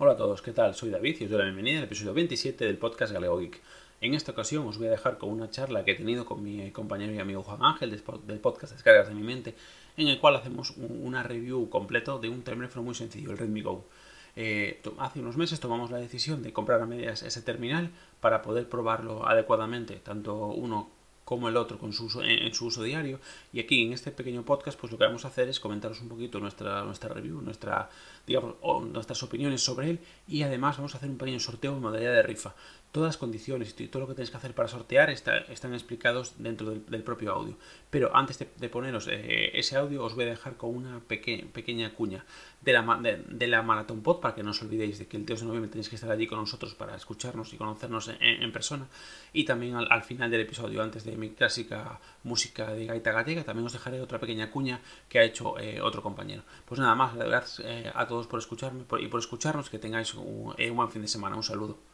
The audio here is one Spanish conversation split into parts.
Hola a todos, ¿qué tal? Soy David y os doy la bienvenida al episodio 27 del podcast Galego Geek. En esta ocasión os voy a dejar con una charla que he tenido con mi compañero y amigo Juan Ángel del podcast Descargas de mi mente, en el cual hacemos una review completo de un teléfono muy sencillo, el Redmi Go. Eh, hace unos meses tomamos la decisión de comprar a medias ese terminal para poder probarlo adecuadamente, tanto uno como el otro con su en, su uso diario. Y aquí en este pequeño podcast, pues lo que vamos a hacer es comentaros un poquito nuestra, nuestra review, nuestra, digamos, nuestras opiniones sobre él. Y además vamos a hacer un pequeño sorteo en modalidad de rifa. Todas las condiciones y todo lo que tenéis que hacer para sortear están explicados dentro del, propio audio. Pero antes de, poneros eh, ese audio, os voy a dejar con una pequeña cuña de la, de, la Maratón Pod, para que no os olvidéis de que el 2 de noviembre tenéis que estar allí con nosotros para escucharnos y conocernos en, persona. Y también al, final del episodio, antes de mi clásica música de gaita gallega, también os dejaré otra pequeña cuña que ha hecho eh, otro compañero. Pues nada más, gracias eh, a todos por escucharme y por escucharnos, que tengáis un buen fin de semana. Un saludo.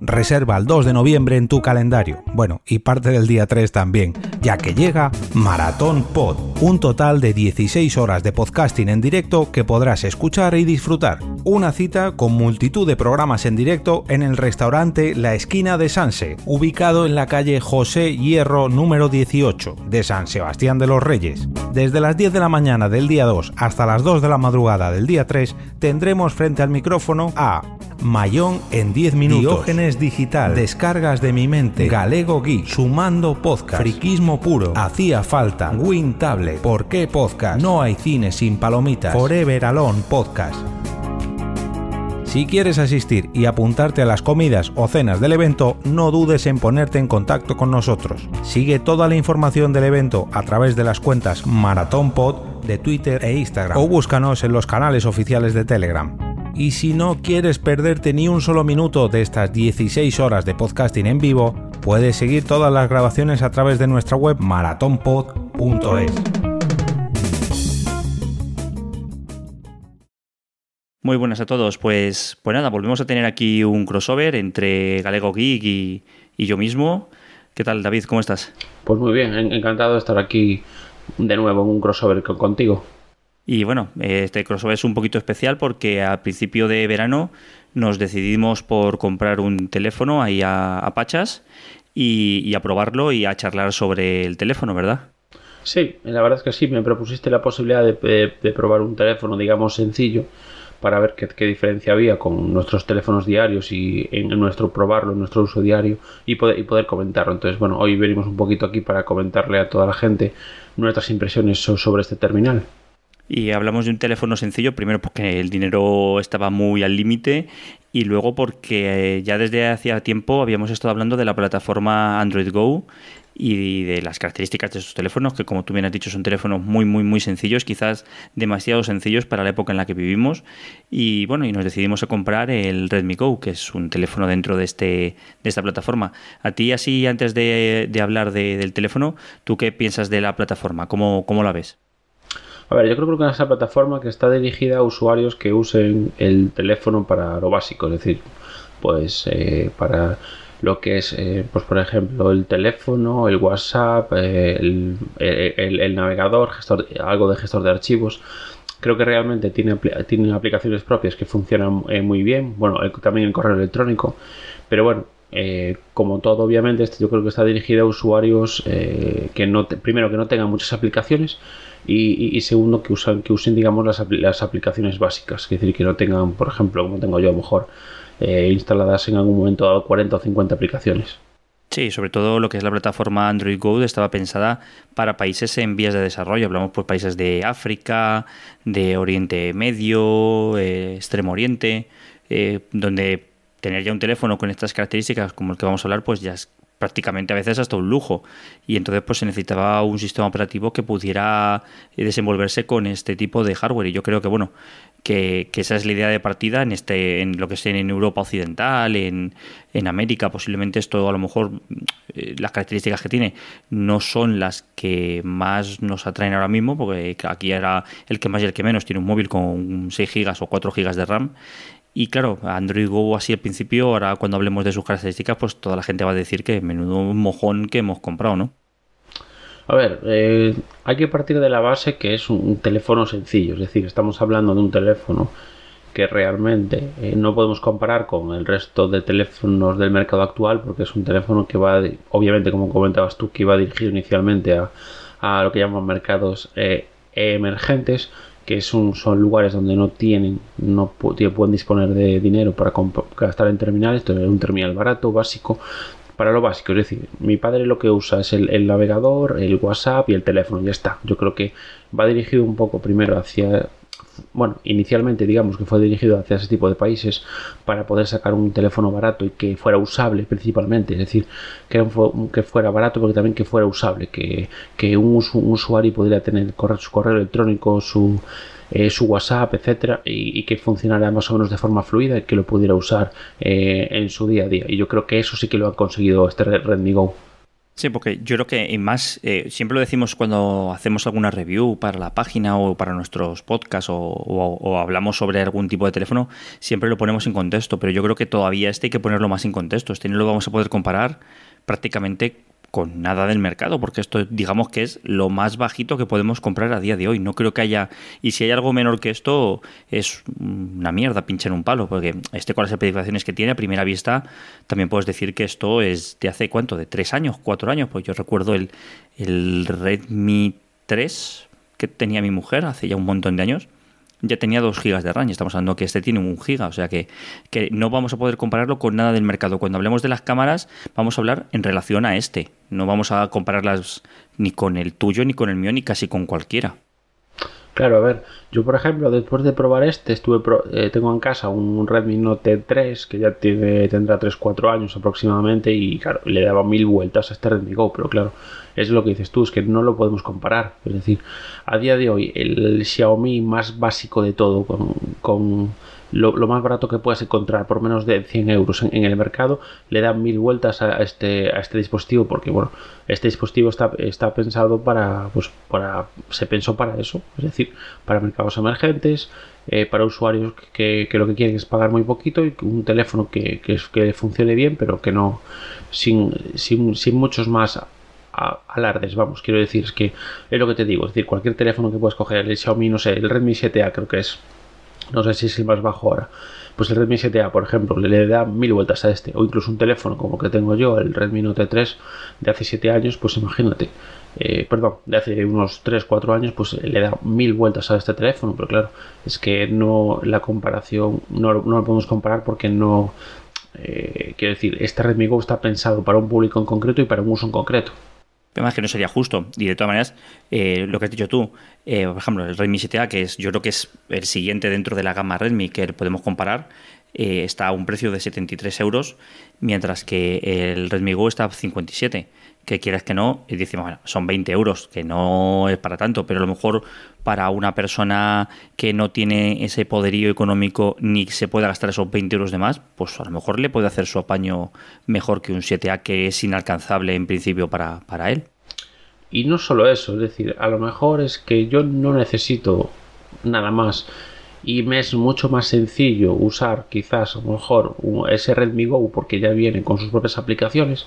Reserva el 2 de noviembre en tu calendario. Bueno, y parte del día 3 también, ya que llega Maratón Pod, un total de 16 horas de podcasting en directo que podrás escuchar y disfrutar. Una cita con multitud de programas en directo en el restaurante La Esquina de Sanse, ubicado en la calle José Hierro número 18 de San Sebastián de los Reyes. Desde las 10 de la mañana del día 2 hasta las 2 de la madrugada del día 3 tendremos frente al micrófono a Mayón en 10 minutos. Diógenes Digital. Descargas de mi mente. Galego Geek. Sumando Podcast. Friquismo puro. Hacía falta. Win Tablet. ¿Por qué podcast? No hay cine sin palomitas. Forever Alone Podcast. Si quieres asistir y apuntarte a las comidas o cenas del evento, no dudes en ponerte en contacto con nosotros. Sigue toda la información del evento a través de las cuentas Maratón Pod de Twitter e Instagram o búscanos en los canales oficiales de Telegram. Y si no quieres perderte ni un solo minuto de estas 16 horas de podcasting en vivo, puedes seguir todas las grabaciones a través de nuestra web maratonpod.es. Muy buenas a todos. Pues, pues nada, volvemos a tener aquí un crossover entre Galego Geek y, y yo mismo. ¿Qué tal, David? ¿Cómo estás? Pues muy bien, encantado de estar aquí de nuevo en un crossover contigo. Y bueno, este crossover es un poquito especial porque a principio de verano nos decidimos por comprar un teléfono ahí a, Pachas y, a probarlo y a charlar sobre el teléfono, ¿verdad? Sí, la verdad es que sí, me propusiste la posibilidad de, probar un teléfono, digamos, sencillo para ver qué, diferencia había con nuestros teléfonos diarios y en, nuestro probarlo, en nuestro uso diario y poder, y poder comentarlo. Entonces, bueno, hoy venimos un poquito aquí para comentarle a toda la gente nuestras impresiones sobre este terminal. Y hablamos de un teléfono sencillo, primero porque el dinero estaba muy al límite y luego porque eh, ya desde hacía tiempo habíamos estado hablando de la plataforma Android Go y de las características de estos teléfonos, que como tú bien has dicho son teléfonos muy, muy, muy sencillos, quizás demasiado sencillos para la época en la que vivimos. Y bueno, y nos decidimos a comprar el Redmi Go, que es un teléfono dentro de, este, de esta plataforma. A ti, así, antes de, hablar del teléfono, ¿tú qué piensas de la plataforma? ¿Cómo, cómo la ves? A ver, yo creo que es esa plataforma que está dirigida a usuarios que usen el teléfono para lo básico, es decir, pues eh, para lo que es, eh, pues por ejemplo, el teléfono, el WhatsApp, eh, el, navegador, algo de gestor de archivos. Creo que realmente tiene, tiene aplicaciones propias que funcionan muy bien. Bueno, también el correo electrónico. Pero bueno, como todo, obviamente, este yo creo que está dirigido a usuarios que no primero que no tengan muchas aplicaciones y, segundo que usan que usen digamos las, las, aplicaciones básicas, es decir, que no tengan, por ejemplo, como tengo yo a lo mejor eh, instaladas en algún momento dado 40 o 50 aplicaciones. Sí, sobre todo lo que es la plataforma Android Go estaba pensada para países en vías de desarrollo. Hablamos pues países de África, de Oriente Medio, eh, Extremo Oriente, eh, donde tener ya un teléfono con estas características como el que vamos a hablar, pues ya es prácticamente a veces hasta un lujo. Y entonces pues se necesitaba un sistema operativo que pudiera eh, desenvolverse con este tipo de hardware. Y yo creo que bueno, que, esa es la idea de partida en este, en lo que esté en Europa Occidental, en, en América, posiblemente esto a lo mejor eh, las características que tiene no son las que más nos atraen ahora mismo, porque aquí era el que más y el que menos tiene un móvil con 6 gigas o 4 gigas de RAM y claro, Android Go así al principio, ahora cuando hablemos de sus características, pues toda la gente va a decir que menudo mojón que hemos comprado, ¿no? A ver, eh, hay que partir de la base que es un, teléfono sencillo, es decir, estamos hablando de un teléfono que realmente eh, no podemos comparar con el resto de teléfonos del mercado actual porque es un teléfono que va, obviamente como comentabas tú, que iba dirigido inicialmente a, a lo que llaman mercados eh, emergentes que son, son lugares donde no tienen, no pueden disponer de dinero para gastar en terminales, es un terminal barato, básico, para lo básico. Es decir, mi padre lo que usa es el, navegador, el WhatsApp y el teléfono, ya está. Yo creo que va dirigido un poco primero hacia bueno, inicialmente digamos que fue dirigido hacia ese tipo de países para poder sacar un teléfono barato y que fuera usable principalmente, es decir, que, que fuera barato pero también que fuera usable, que, un, usuario pudiera tener su correo electrónico, su, eh, su WhatsApp, etcétera, y, que funcionara más o menos de forma fluida y que lo pudiera usar eh, en su día a día. Y yo creo que eso sí que lo ha conseguido este Redmi Go. Sí, porque yo creo que más, eh, siempre lo decimos cuando hacemos alguna review para la página o para nuestros podcasts o, hablamos sobre algún tipo de teléfono, siempre lo ponemos en contexto, pero yo creo que todavía este hay que ponerlo más en contexto. Este no lo vamos a poder comparar prácticamente con nada del mercado, porque esto digamos que es lo más bajito que podemos comprar a día de hoy. No creo que haya, y si hay algo menor que esto, es una mierda pinchar un palo, porque este con las especificaciones que tiene a primera vista, también puedes decir que esto es de hace cuánto, de tres años, cuatro años, pues yo recuerdo el, el Redmi 3 que tenía mi mujer hace ya un montón de años ya tenía 2 gigas de RAM y estamos hablando que este tiene un giga, o sea que, que, no vamos a poder compararlo con nada del mercado. Cuando hablemos de las cámaras, vamos a hablar en relación a este, no vamos a compararlas ni con el tuyo, ni con el mío, ni casi con cualquiera. Claro, a ver, yo por ejemplo, después de probar este, estuve eh, tengo en casa un Redmi Note 3 que ya tiene, tendrá 3-4 años aproximadamente y claro, le daba mil vueltas a este Redmi Go, pero claro, es lo que dices tú, es que no lo podemos comparar. Es decir, a día de hoy, el Xiaomi más básico de todo, con lo, más barato que puedas encontrar por menos de 100 euros en, el mercado, le da mil vueltas a, este, a este dispositivo porque, bueno, este dispositivo está, está pensado para, pues, para, se pensó para eso, es decir, para mercados emergentes, eh, para usuarios que, lo que quieren es pagar muy poquito y un teléfono que, que, funcione bien, pero que no, sin, sin, sin muchos más alardes, vamos, quiero decir, es que es lo que te digo, es decir, cualquier teléfono que puedas coger, el Xiaomi, no sé, el Redmi 7A creo que es no sé si es el más bajo ahora. Pues el Redmi 7A, por ejemplo, le, da mil vueltas a este, o incluso un teléfono como que tengo yo, el Redmi Note 3 de hace 7 años, pues imagínate, eh, perdón, de hace unos 3-4 años, pues le da mil vueltas a este teléfono, pero claro, es que no la comparación, no, no lo podemos comparar porque no, eh, quiero decir, este Redmi Go está pensado para un público en concreto y para un uso en concreto. Además que no sería justo. Y de todas maneras, eh, lo que has dicho tú, eh, por ejemplo, el Redmi 7A, que es, yo creo que es el siguiente dentro de la gama Redmi que podemos comparar, eh, está a un precio de 73 euros, mientras que el Redmi Go está a 57 que quieras que no, y decimos, bueno, son 20 euros, que no es para tanto, pero a lo mejor para una persona que no tiene ese poderío económico ni se pueda gastar esos 20 euros de más, pues a lo mejor le puede hacer su apaño mejor que un 7A que es inalcanzable en principio para, para él. Y no solo eso, es decir, a lo mejor es que yo no necesito nada más y me es mucho más sencillo usar quizás a lo mejor ese Redmi Go porque ya viene con sus propias aplicaciones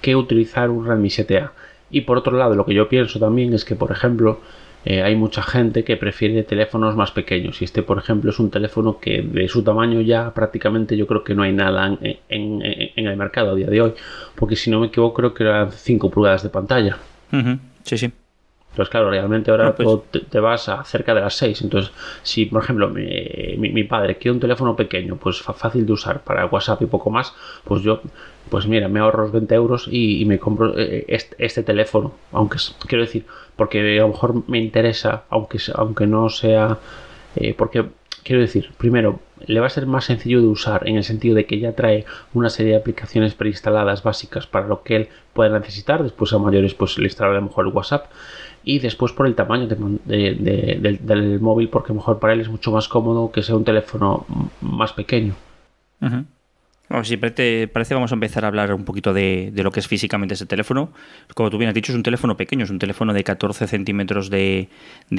que utilizar un Redmi 7A. Y por otro lado, lo que yo pienso también es que, por ejemplo, eh, hay mucha gente que prefiere teléfonos más pequeños. Y este, por ejemplo, es un teléfono que de su tamaño ya prácticamente yo creo que no hay nada en, el mercado a día de hoy. Porque si no me equivoco, creo que eran 5 pulgadas de pantalla. Sí, sí. Entonces, claro, realmente ahora pues te, vas a cerca de las 6. Entonces, si por ejemplo mi, padre quiere un teléfono pequeño, pues fácil de usar para WhatsApp y poco más, pues yo, pues mira, me ahorro los 20 euros y, me compro eh, este, teléfono. Aunque, quiero decir, porque a lo mejor me interesa, aunque, aunque no sea. Eh, porque quiero decir, primero, le va a ser más sencillo de usar en el sentido de que ya trae una serie de aplicaciones preinstaladas básicas para lo que él pueda necesitar. Después a mayores, pues le instalará a lo mejor el WhatsApp y después por el tamaño del, móvil, porque mejor para él es mucho más cómodo que sea un teléfono más pequeño. Bueno, si parece, parece, vamos a empezar a hablar un poquito de, lo que es físicamente ese teléfono. Como tú bien has dicho, es un teléfono pequeño, es un teléfono de 14 centímetros de,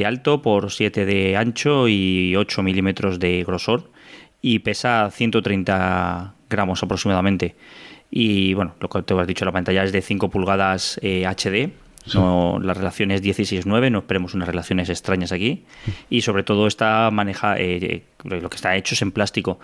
alto por 7 de ancho y 8 milímetros de grosor y pesa 130 gramos aproximadamente. Y bueno, lo que te has dicho, la pantalla es de 5 pulgadas HD eh, no, la relación es 16-9, no esperemos unas relaciones extrañas aquí. Y sobre todo está maneja, eh, lo que está hecho es en plástico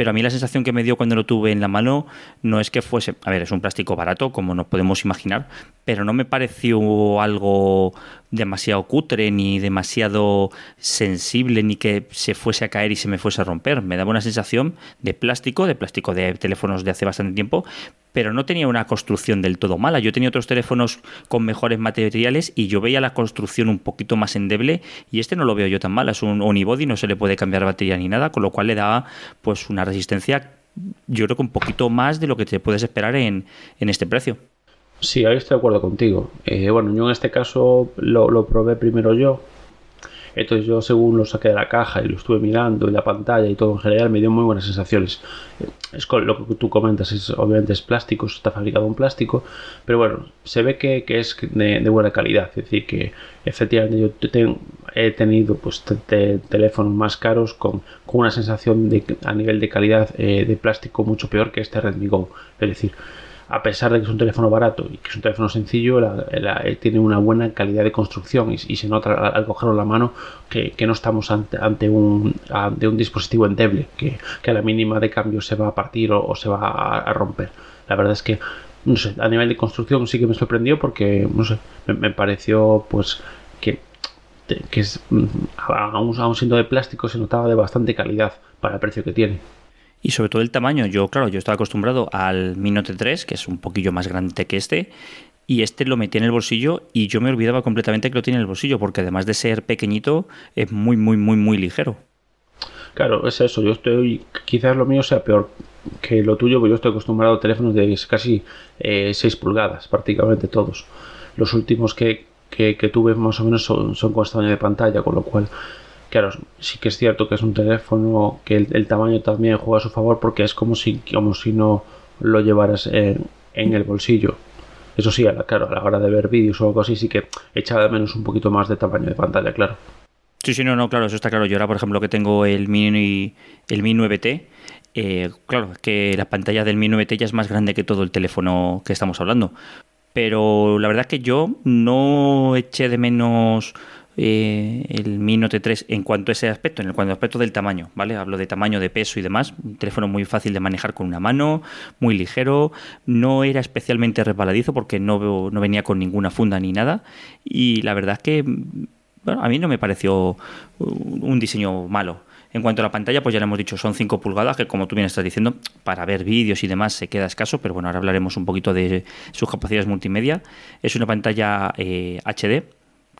pero a mí la sensación que me dio cuando lo tuve en la mano no es que fuese, a ver, es un plástico barato, como nos podemos imaginar, pero no me pareció algo demasiado cutre, ni demasiado sensible, ni que se fuese a caer y se me fuese a romper. Me daba una sensación de plástico, de plástico de teléfonos de hace bastante tiempo, pero no tenía una construcción del todo mala. Yo tenía otros teléfonos con mejores materiales y yo veía la construcción un poquito más endeble y este no lo veo yo tan mal. Es un unibody, no se le puede cambiar batería ni nada, con lo cual le da pues una resistencia yo creo que un poquito más de lo que te puedes esperar en, este precio. Sí, ahí estoy de acuerdo contigo. Eh, bueno, yo en este caso lo probé primero yo, entonces yo según lo saqué de la caja y lo estuve mirando y la pantalla y todo en general me dio muy buenas sensaciones. Es lo que tú comentas, es, obviamente es plástico, está fabricado en plástico, pero bueno, se ve que, es de, buena calidad. Es decir, que efectivamente yo he tenido pues teléfonos más caros con, una sensación de, a nivel de calidad eh, de plástico mucho peor que este Redmi Go. Es decir, a pesar de que es un teléfono barato y que es un teléfono sencillo, eh, tiene una buena calidad de construcción y, se nota al, cogerlo en la mano que, no estamos ante, un, un dispositivo endeble, que, a la mínima de cambio se va a partir o, se va a, romper. La verdad es que, no sé, a nivel de construcción sí que me sorprendió porque, no sé, me, pareció pues que, que es, mm, aún, aún siendo de plástico se notaba de bastante calidad para el precio que tiene. Y sobre todo el tamaño. Yo, claro, yo estaba acostumbrado al Mi Note 3, que es un poquillo más grande que este, y este lo metí en el bolsillo y yo me olvidaba completamente que lo tiene en el bolsillo, porque además de ser pequeñito, es muy, muy, muy, muy ligero. Claro, es eso. Yo estoy, quizás lo mío sea peor que lo tuyo, porque yo estoy acostumbrado a teléfonos de casi 6 eh, pulgadas, prácticamente todos. Los últimos que, que, tuve más o menos son, son con esta de pantalla, con lo cual Claro, sí que es cierto que es un teléfono que el, tamaño también juega a su favor porque es como si, como si no lo llevaras en, el bolsillo. Eso sí, claro, a la hora de ver vídeos o algo así, sí que echaba de menos un poquito más de tamaño de pantalla, claro. Sí, sí, no, no, claro, eso está claro. Yo ahora, por ejemplo, que tengo el Mi, el Mi 9T, eh, claro, que la pantalla del Mi 9T ya es más grande que todo el teléfono que estamos hablando. Pero la verdad es que yo no eché de menos eh, el Mi Note 3 en cuanto a ese aspecto, en cuanto aspecto del tamaño, ¿vale? Hablo de tamaño, de peso y demás. Un teléfono muy fácil de manejar con una mano, muy ligero, no era especialmente resbaladizo porque no, no venía con ninguna funda ni nada. Y la verdad es que bueno, a mí no me pareció un diseño malo. En cuanto a la pantalla, pues ya le hemos dicho, son 5 pulgadas, que como tú bien estás diciendo, para ver vídeos y demás se queda escaso, pero bueno, ahora hablaremos un poquito de sus capacidades multimedia. Es una pantalla eh, HD,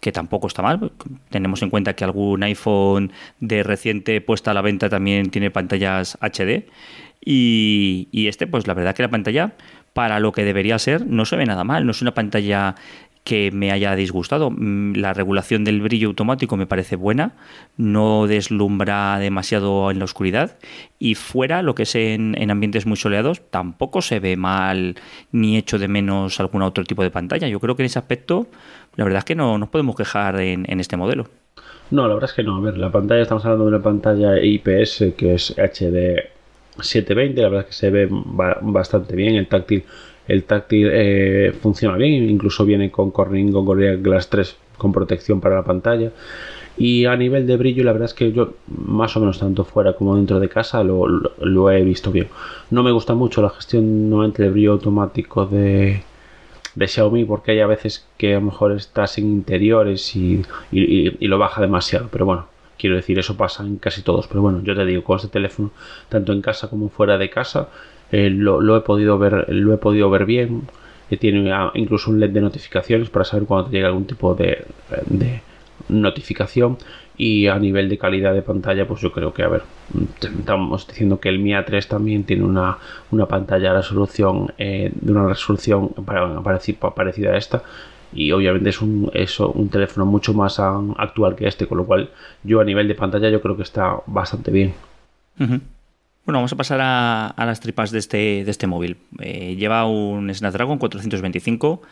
que tampoco está mal. Tenemos en cuenta que algún iPhone de reciente puesta a la venta también tiene pantallas HD. Y, este, pues la verdad que la pantalla, para lo que debería ser, no se ve nada mal. No es una pantalla que me haya disgustado. Mm, la regulación del brillo automático me parece buena, no deslumbra demasiado en la oscuridad y fuera, lo que es en, ambientes muy soleados, tampoco se ve mal ni hecho de menos algún otro tipo de pantalla. Yo creo que en ese aspecto, la verdad es que no nos podemos quejar en, en este modelo. No, la verdad es que no. A ver, la pantalla, estamos hablando de una pantalla IPS que es HD 720, la verdad es que se ve bastante bien, el táctil el táctil eh, funciona bien, incluso viene con Corning con Gorilla Glass 3 con protección para la pantalla. Y a nivel de brillo, la verdad es que yo, más o menos tanto fuera como dentro de casa, lo, he visto bien. No me gusta mucho la gestión nuevamente de brillo automático de, de Xiaomi porque hay a veces que a lo mejor estás en interiores y, y, lo baja demasiado. Pero bueno, quiero decir, eso pasa en casi todos. Pero bueno, yo te digo, con este teléfono, tanto en casa como fuera de casa, eh, lo, he podido ver, lo he podido ver bien. que tiene incluso un LED de notificaciones para saber cuando te llega algún tipo de, notificación. Y a nivel de calidad de pantalla, pues yo creo que, a ver, estamos diciendo que el Mi A3 también tiene una, pantalla de resolución, eh, de una resolución parecida a esta. Y obviamente es un, eso, un teléfono mucho más actual que este, con lo cual yo a nivel de pantalla yo creo que está bastante bien. Bueno, vamos a pasar a, las tripas de este, de este móvil. Eh, lleva un Snapdragon 425,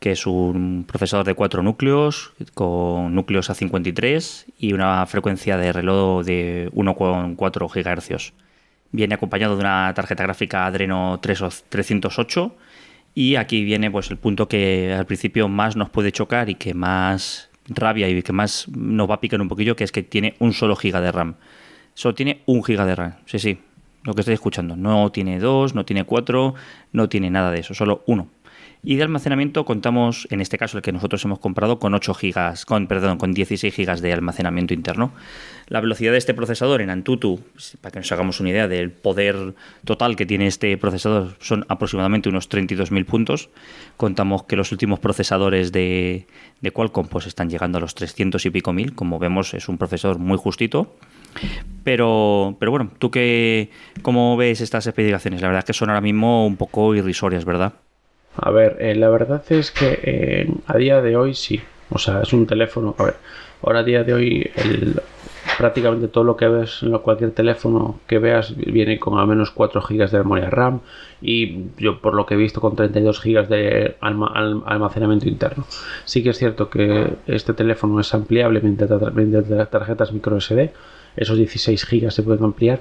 que es un procesador de cuatro núcleos, con núcleos A53 y una frecuencia de reloj de 1,4 GHz. Viene acompañado de una tarjeta gráfica Adreno 308 y aquí viene pues el punto que al principio más nos puede chocar y que más rabia y que más nos va a picar un poquillo, que es que tiene un solo giga de RAM Solo tiene un giga de RAM. Sí, sí, lo que estáis escuchando. No tiene dos, no tiene cuatro, no tiene nada de eso, solo uno. Y de almacenamiento contamos, en este caso el que nosotros hemos comprado, con 8 gigas, con, perdón, con 16 gigas de almacenamiento interno. La velocidad de este procesador en Antutu, para que nos hagamos una idea del poder total que tiene este procesador, son aproximadamente unos 32.000 puntos. Contamos que los últimos procesadores de, de Qualcomm pues, están llegando a los 300 y pico mil. Como vemos, es un procesador muy justito. Pero, pero bueno, ¿tú qué, cómo ves estas especificaciones? La verdad es que son ahora mismo un poco irrisorias, ¿verdad? A ver, eh, la verdad es que eh, a día de hoy sí. O sea, es un teléfono. A ver, ahora a día de hoy prácticamente todo lo que ves en cualquier teléfono que veas viene con al menos 4 GB de memoria RAM y yo por lo que he visto con 32 GB de almacenamiento interno. Sí que es cierto que este teléfono es ampliable mediante tarjetas micro SD, esos 16 GB se pueden ampliar,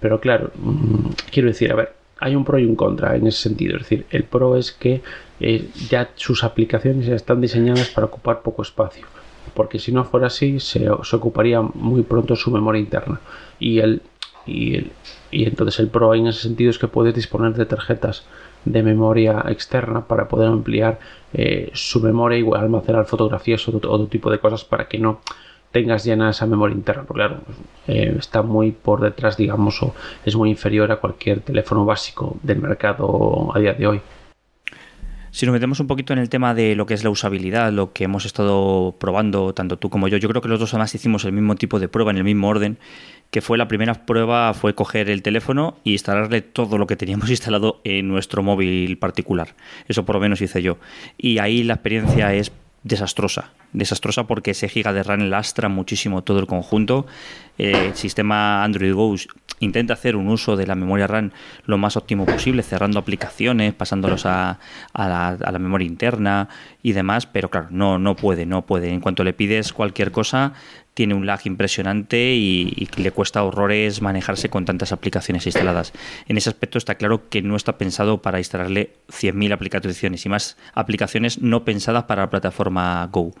pero claro, mm, quiero decir, a ver, hay un pro y un contra en ese sentido. Es decir, el pro es que eh, ya sus aplicaciones están diseñadas para ocupar poco espacio. Porque si no fuera así, se, ocuparía muy pronto su memoria interna. Y, el, y, y entonces el pro en ese sentido es que puedes disponer de tarjetas de memoria externa para poder ampliar eh, su memoria y almacenar fotografías o otro tipo de cosas para que no tengas llena esa memoria interna, porque claro, eh, está muy por detrás, digamos, o es muy inferior a cualquier teléfono básico del mercado a día de hoy. Si nos metemos un poquito en el tema de lo que es la usabilidad, lo que hemos estado probando, tanto tú como yo, yo creo que los dos además hicimos el mismo tipo de prueba en el mismo orden, que fue la primera prueba fue coger el teléfono e instalarle todo lo que teníamos instalado en nuestro móvil particular. Eso por lo menos hice yo. Y ahí la experiencia es desastrosa. Desastrosa porque ese giga de RAM lastra muchísimo todo el conjunto. Eh, el sistema Android Go intenta hacer un uso de la memoria RAM lo más óptimo posible, cerrando aplicaciones, pasándolos a, la, memoria interna y demás, pero claro, no, no puede, no puede. En cuanto le pides cualquier cosa, tiene un lag impresionante y, le cuesta horrores manejarse con tantas aplicaciones instaladas. En ese aspecto está claro que no está pensado para instalarle 100.000 aplicaciones y más aplicaciones no pensadas para la plataforma Go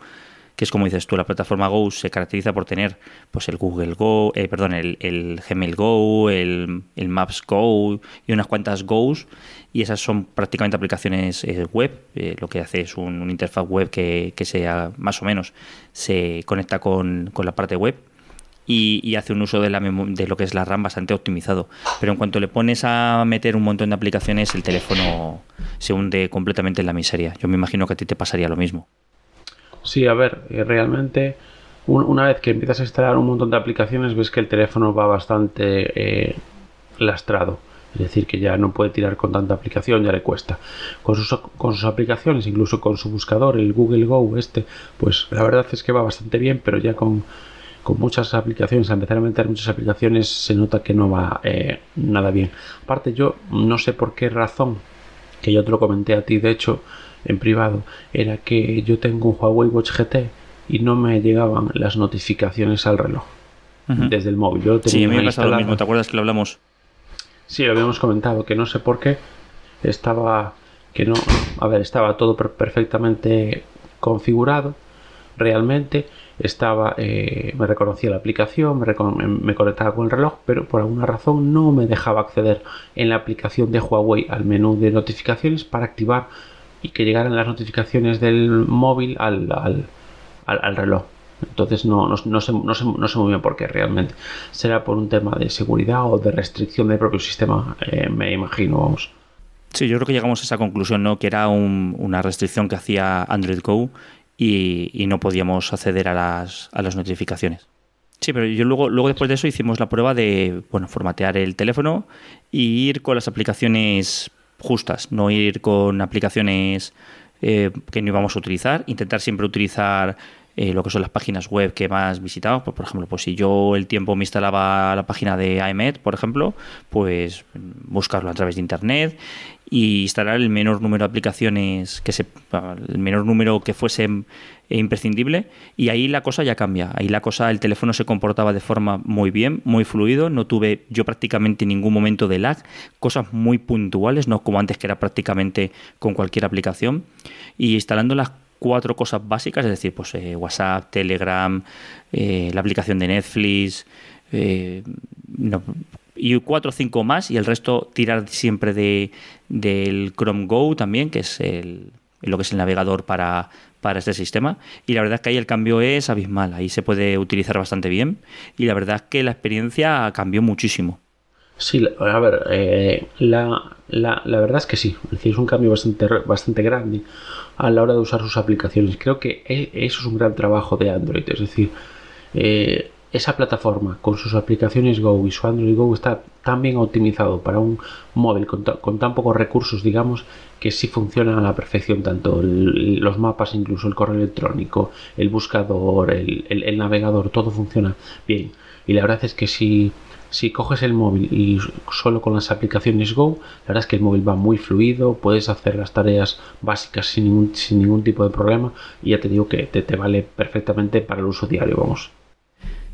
que es como dices tú, la plataforma Go se caracteriza por tener pues el Google Go, eh, perdón, el, Gmail Go, el, Maps Go y unas cuantas Go's y esas son prácticamente aplicaciones eh, web. Eh, lo que hace es un, interfaz web que, sea más o menos se conecta con, la parte web y, hace un uso de, la de lo que es la RAM bastante optimizado. Pero en cuanto le pones a meter un montón de aplicaciones, el teléfono se hunde completamente en la miseria. Yo me imagino que a ti te pasaría lo mismo. Sí, a ver, eh, realmente una vez que empiezas a instalar un montón de aplicaciones ves que el teléfono va bastante eh, lastrado. Es decir, que ya no puede tirar con tanta aplicación, ya le cuesta. Con sus, con sus aplicaciones, incluso con su buscador, el Google Go, este, pues la verdad es que va bastante bien, pero ya con, muchas aplicaciones, a empezar a meter muchas aplicaciones, se nota que no va eh, nada bien. Aparte, yo no sé por qué razón, que yo te lo comenté a ti, de hecho, en privado era que yo tengo un Huawei Watch GT y no me llegaban las notificaciones al reloj desde el móvil. Yo sí, a mí me pasado lo mismo. ¿Te acuerdas que lo hablamos? Sí, lo habíamos comentado, que no sé por qué estaba que no, a ver, estaba todo perfectamente configurado realmente estaba eh, me reconocía la aplicación me, me, conectaba con el reloj pero por alguna razón no me dejaba acceder en la aplicación de Huawei al menú de notificaciones para activar y que llegaran las notificaciones del móvil al, al, al, reloj. Entonces no, no, no, sé, no, sé, no sé muy bien por qué realmente. Será por un tema de seguridad o de restricción del propio sistema, eh, me imagino, vamos. Sí, yo creo que llegamos a esa conclusión, ¿no? Que era una restricción que hacía Android Go y, y, no podíamos acceder a las, a las notificaciones. Sí, pero yo luego, luego después de eso hicimos la prueba de bueno, formatear el teléfono y ir con las aplicaciones justas, no ir con aplicaciones eh, que no íbamos a utilizar, intentar siempre utilizar eh, lo que son las páginas web que más visitamos. Pues, por ejemplo, pues si yo el tiempo me instalaba la página de IMED, por ejemplo, pues buscarlo a través de internet y instalar el menor número de aplicaciones que se el menor número que fuese imprescindible y ahí la cosa ya cambia. Ahí la cosa el teléfono se comportaba de forma muy bien muy fluido no tuve yo prácticamente ningún momento de lag cosas muy puntuales no como antes que era prácticamente con cualquier aplicación y instalando las cuatro cosas básicas es decir pues eh, WhatsApp Telegram eh, la aplicación de Netflix Eh, y cuatro o cinco más y el resto tirar siempre de, del Chrome Go también, que es el, lo que es el navegador para, para este sistema. Y la verdad es que ahí el cambio es abismal, ahí se puede utilizar bastante bien y la verdad es que la experiencia cambió muchísimo. Sí, a ver, eh, la, la, la, verdad es que sí, es decir, es un cambio bastante, bastante grande a la hora de usar sus aplicaciones. Creo que e, eso es un gran trabajo de Android, es decir, eh, esa plataforma con sus aplicaciones Go y su Android Go está tan bien optimizado para un móvil con, tan pocos recursos, digamos, que sí funcionan a la perfección, tanto los mapas, incluso el correo electrónico, el buscador, el, navegador, todo funciona bien. Y la verdad es que si, si coges el móvil y solo con las aplicaciones Go, la verdad es que el móvil va muy fluido, puedes hacer las tareas básicas sin ningún, sin ningún tipo de problema y ya te digo que te, te vale perfectamente para el uso diario, vamos.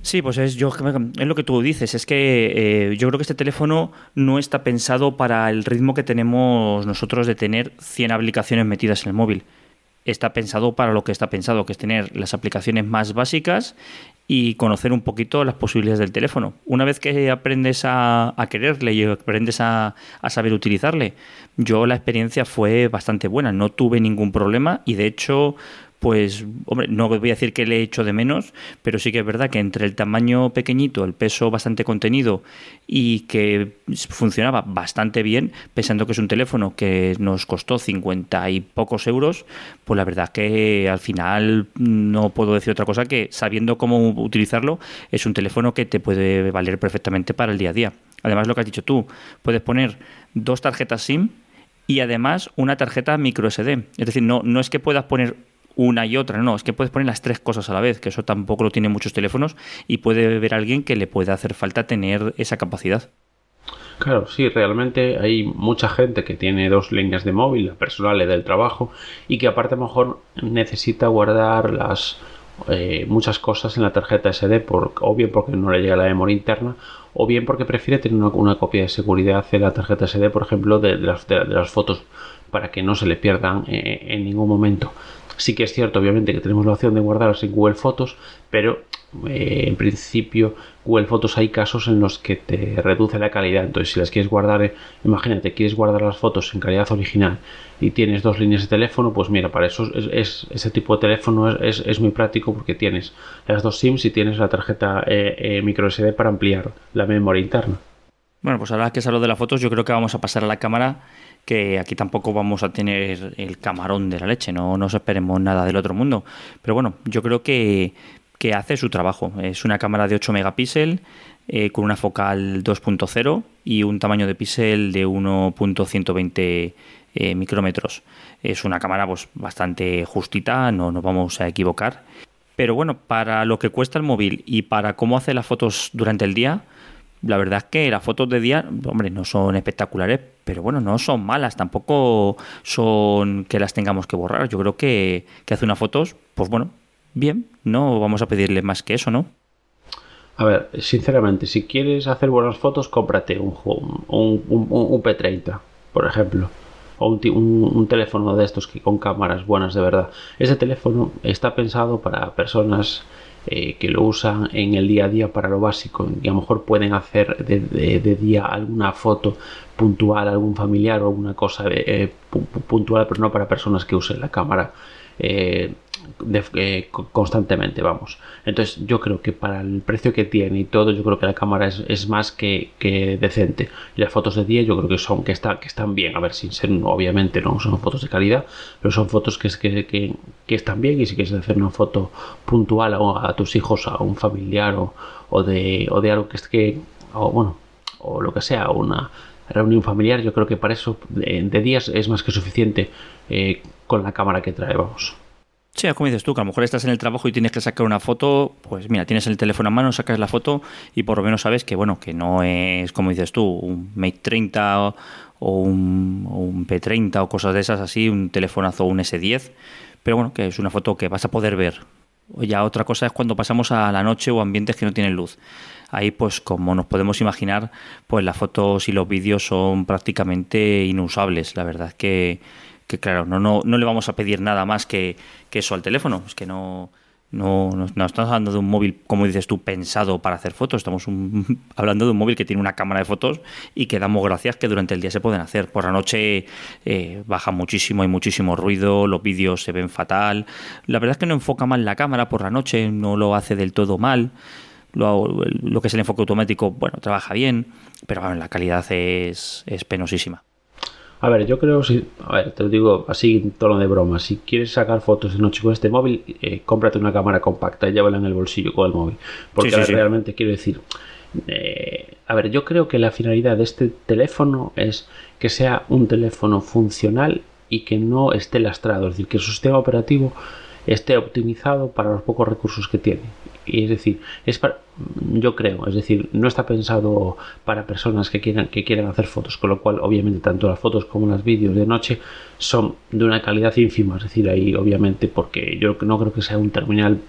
Sí, pues es, yo, es lo que tú dices, es que eh, yo creo que este teléfono no está pensado para el ritmo que tenemos nosotros de tener 100 aplicaciones metidas en el móvil. Está pensado para lo que está pensado, que es tener las aplicaciones más básicas y conocer un poquito las posibilidades del teléfono. Una vez que aprendes a, quererle y aprendes a, a, saber utilizarle, yo la experiencia fue bastante buena, no tuve ningún problema y de hecho pues, hombre, no voy a decir que le he hecho de menos, pero sí que es verdad que entre el tamaño pequeñito, el peso bastante contenido y que funcionaba bastante bien, pensando que es un teléfono que nos costó 50 y pocos euros, pues la verdad que al final no puedo decir otra cosa que sabiendo cómo utilizarlo, es un teléfono que te puede valer perfectamente para el día a día. Además, lo que has dicho tú, puedes poner dos tarjetas SIM y además una tarjeta micro SD. Es decir, no, no es que puedas poner una y otra. No, es que puedes poner las tres cosas a la vez, que eso tampoco lo tienen muchos teléfonos y puede ver a alguien que le puede hacer falta tener esa capacidad. Claro, sí, realmente hay mucha gente que tiene dos líneas de móvil, la personal y del trabajo, y que aparte a lo mejor necesita guardar las eh, muchas cosas en la tarjeta SD, por, o bien porque no le llega la memoria interna, o bien porque prefiere tener una, copia de seguridad en la tarjeta SD, por ejemplo, de, las, de las, fotos, para que no se le pierdan eh, en ningún momento. Sí que es cierto, obviamente, que tenemos la opción de guardarlas en Google Fotos, pero eh, en principio Google Fotos hay casos en los que te reduce la calidad. Entonces, si las quieres guardar, eh, imagínate, quieres guardar las fotos en calidad original y tienes dos líneas de teléfono, pues mira, para eso es, ese tipo de teléfono es, muy práctico porque tienes las dos SIMs y tienes la tarjeta eh, micro SD para ampliar la memoria interna. Bueno, pues ahora que es lo de las fotos, yo creo que vamos a pasar a la cámara que aquí tampoco vamos a tener el camarón de la leche, no nos esperemos nada del otro mundo. Pero bueno, yo creo que, hace su trabajo. Es una cámara de 8 megapíxeles eh, con una focal 2.0 y un tamaño de píxel de 1.120 eh, micrómetros. Es una cámara pues, bastante justita, no nos vamos a equivocar. Pero bueno, para lo que cuesta el móvil y para cómo hace las fotos durante el día, la verdad es que las fotos de día, hombre, no son espectaculares, pero bueno, no son malas, tampoco son que las tengamos que borrar. Yo creo que, hace unas fotos, pues bueno, bien, no vamos a pedirle más que eso, ¿no? A ver, sinceramente, si quieres hacer buenas fotos, cómprate un, un, un, P30, por ejemplo. O un, teléfono de estos que con cámaras buenas de verdad. Ese teléfono está pensado para personas eh, que lo usan en el día a día para lo básico y a lo mejor pueden hacer de, día alguna foto puntual, algún familiar o alguna cosa eh, puntual, pero no para personas que usen la cámara eh, eh, constantemente, vamos. Entonces yo creo que para el precio que tiene y todo, yo creo que la cámara es, más que, decente. Y las fotos de día yo creo que son que, está, que están bien, a ver, sin ser, obviamente no son fotos de calidad, pero son fotos que, que, que, están bien y si quieres hacer una foto puntual a, tus hijos, a un familiar o, o, de, o de algo que es que, o bueno, o lo que sea, una reunión familiar, yo creo que para eso de, días es más que suficiente eh, con la cámara que trae, vamos. Sí, como dices tú, que a lo mejor estás en el trabajo y tienes que sacar una foto, pues mira, tienes el teléfono a mano, sacas la foto y por lo menos sabes que, bueno, que no es, como dices tú, un Mate 30 o, un, P30 o cosas de esas así, un telefonazo un S10, pero bueno, que es una foto que vas a poder ver. Ya otra cosa es cuando pasamos a la noche o ambientes que no tienen luz. Ahí, pues como nos podemos imaginar, pues las fotos y los vídeos son prácticamente inusables. La verdad que que claro, no, no, no le vamos a pedir nada más que, eso al teléfono. Es que no, No, no, estamos hablando de un móvil, como dices tú, pensado para hacer fotos. Estamos hablando de un móvil que tiene una cámara de fotos y que damos gracias que durante el día se pueden hacer. Por la noche eh, baja muchísimo, hay muchísimo ruido, los vídeos se ven fatal. La verdad es que no enfoca mal la cámara por la noche, no lo hace del todo mal. Lo, lo que es el enfoque automático, bueno, trabaja bien, pero bueno, la calidad es, es penosísima. A ver, yo creo, si, a ver, te lo digo así en tono de broma, si quieres sacar fotos de noche con este móvil, eh, cómprate una cámara compacta y llévala en el bolsillo con el móvil. Porque realmente quiero decir, eh, a ver, yo creo que la finalidad de este teléfono es que sea un teléfono funcional y que no esté lastrado, es decir, que su sistema operativo esté optimizado para los pocos recursos que tiene. Y es decir, es para, yo creo, es decir, no está pensado para personas que quieran, que quieran hacer fotos, con lo cual obviamente tanto las fotos como los vídeos de noche son de una calidad ínfima, es decir, ahí obviamente porque yo no creo que sea un terminal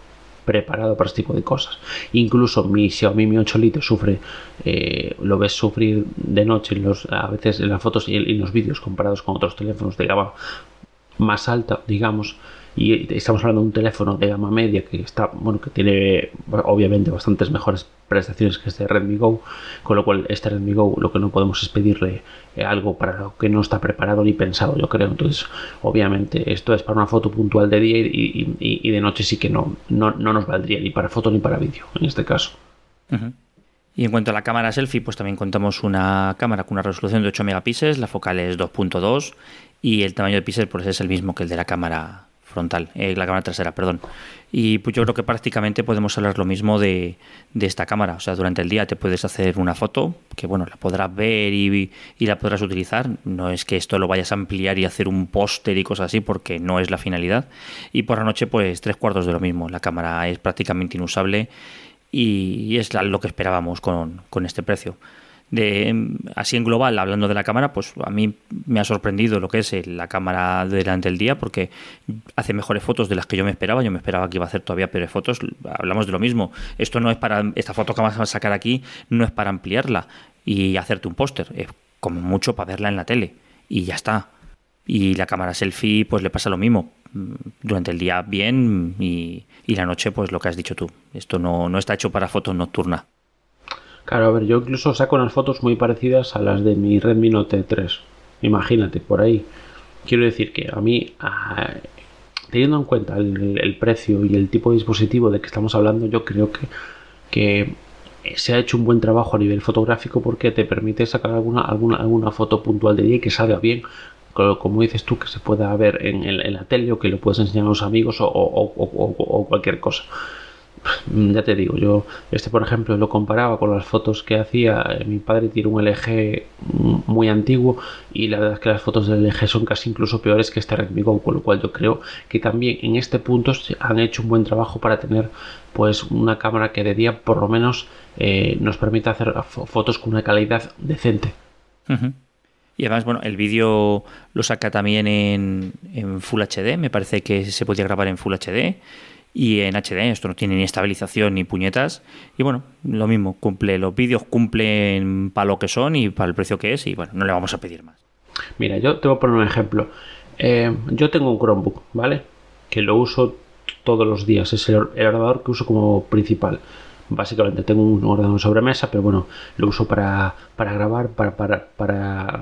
preparado para este tipo de cosas. Incluso mi Xiaomi Mi 8 Lite sufre, eh, lo ves sufrir de noche los, a veces en las fotos y en los vídeos comparados con otros teléfonos de gama más alta, digamos, y estamos hablando de un teléfono de gama media que está bueno que tiene obviamente bastantes mejores prestaciones que este Redmi Go con lo cual este Redmi Go lo que no podemos es pedirle eh, algo para lo que no está preparado ni pensado yo creo. Entonces obviamente esto es para una foto puntual de día y, de noche sí que no, no, nos valdría ni para foto ni para vídeo en este caso. Y en cuanto a la cámara selfie, pues también contamos una cámara con una resolución de 8 megapíxeles, la focal es 2.2 y el tamaño de píxeles pues es el mismo que el de la cámara eh, la cámara trasera, perdón. Y pues yo creo que prácticamente podemos hablar lo mismo de, esta cámara. O sea, durante el día te puedes hacer una foto que, bueno, la podrás ver y, la podrás utilizar. No es que esto lo vayas a ampliar y hacer un póster y cosas así, porque no es la finalidad. Y por la noche, pues tres cuartos de lo mismo. La cámara es prácticamente inusable y, es lo que esperábamos con, con este precio de así en global, hablando de la cámara, pues a mí me ha sorprendido lo que es eh, la cámara delante del día, porque hace mejores fotos de las que yo me esperaba. Yo me esperaba que iba a hacer todavía peores fotos. Hablamos de lo mismo. Esto no es para. Esta foto que vamos a sacar aquí no es para ampliarla y hacerte un póster. Es como mucho para verla en la tele. Y ya está. Y la cámara selfie, pues le pasa lo mismo. Durante el día bien y, y la noche, pues lo que has dicho tú. Esto no, no está hecho para fotos nocturnas. Claro, a ver, yo incluso saco unas fotos muy parecidas a las de mi Redmi Note 3. Imagínate, por ahí. Quiero decir que a mí, teniendo en cuenta el, precio y el tipo de dispositivo de que estamos hablando, yo creo que, que se ha hecho un buen trabajo a nivel fotográfico porque te permite sacar alguna, alguna, alguna foto puntual de día y que salga bien como dices tú, que se pueda ver en, la tele o que lo puedes enseñar a los amigos o cualquier cosa. Mm, ya te digo, yo este por ejemplo lo comparaba con las fotos que hacía, eh, mi padre tiene un LG muy antiguo y la verdad es que las fotos del LG son casi incluso peores que este Redmi Go, con lo cual yo creo que también en este punto han hecho un buen trabajo para tener pues una cámara que de día por lo menos eh, nos permita hacer fotos con una calidad decente. Y además, bueno, el vídeo lo saca también en, en Full HD, me parece que se podía grabar en Full HD y en HD esto no tiene ni estabilización ni puñetas y bueno, lo mismo, cumple los vídeos cumplen para lo que son y para el precio que es y bueno, no le vamos a pedir más. Mira, yo te voy a poner un ejemplo. Eh, yo tengo un Chromebook, ¿vale? Que lo uso todos los días, es el, ordenador que uso como principal. Básicamente tengo un ordenador sobremesa, pero bueno, lo uso para, para grabar, para, para, para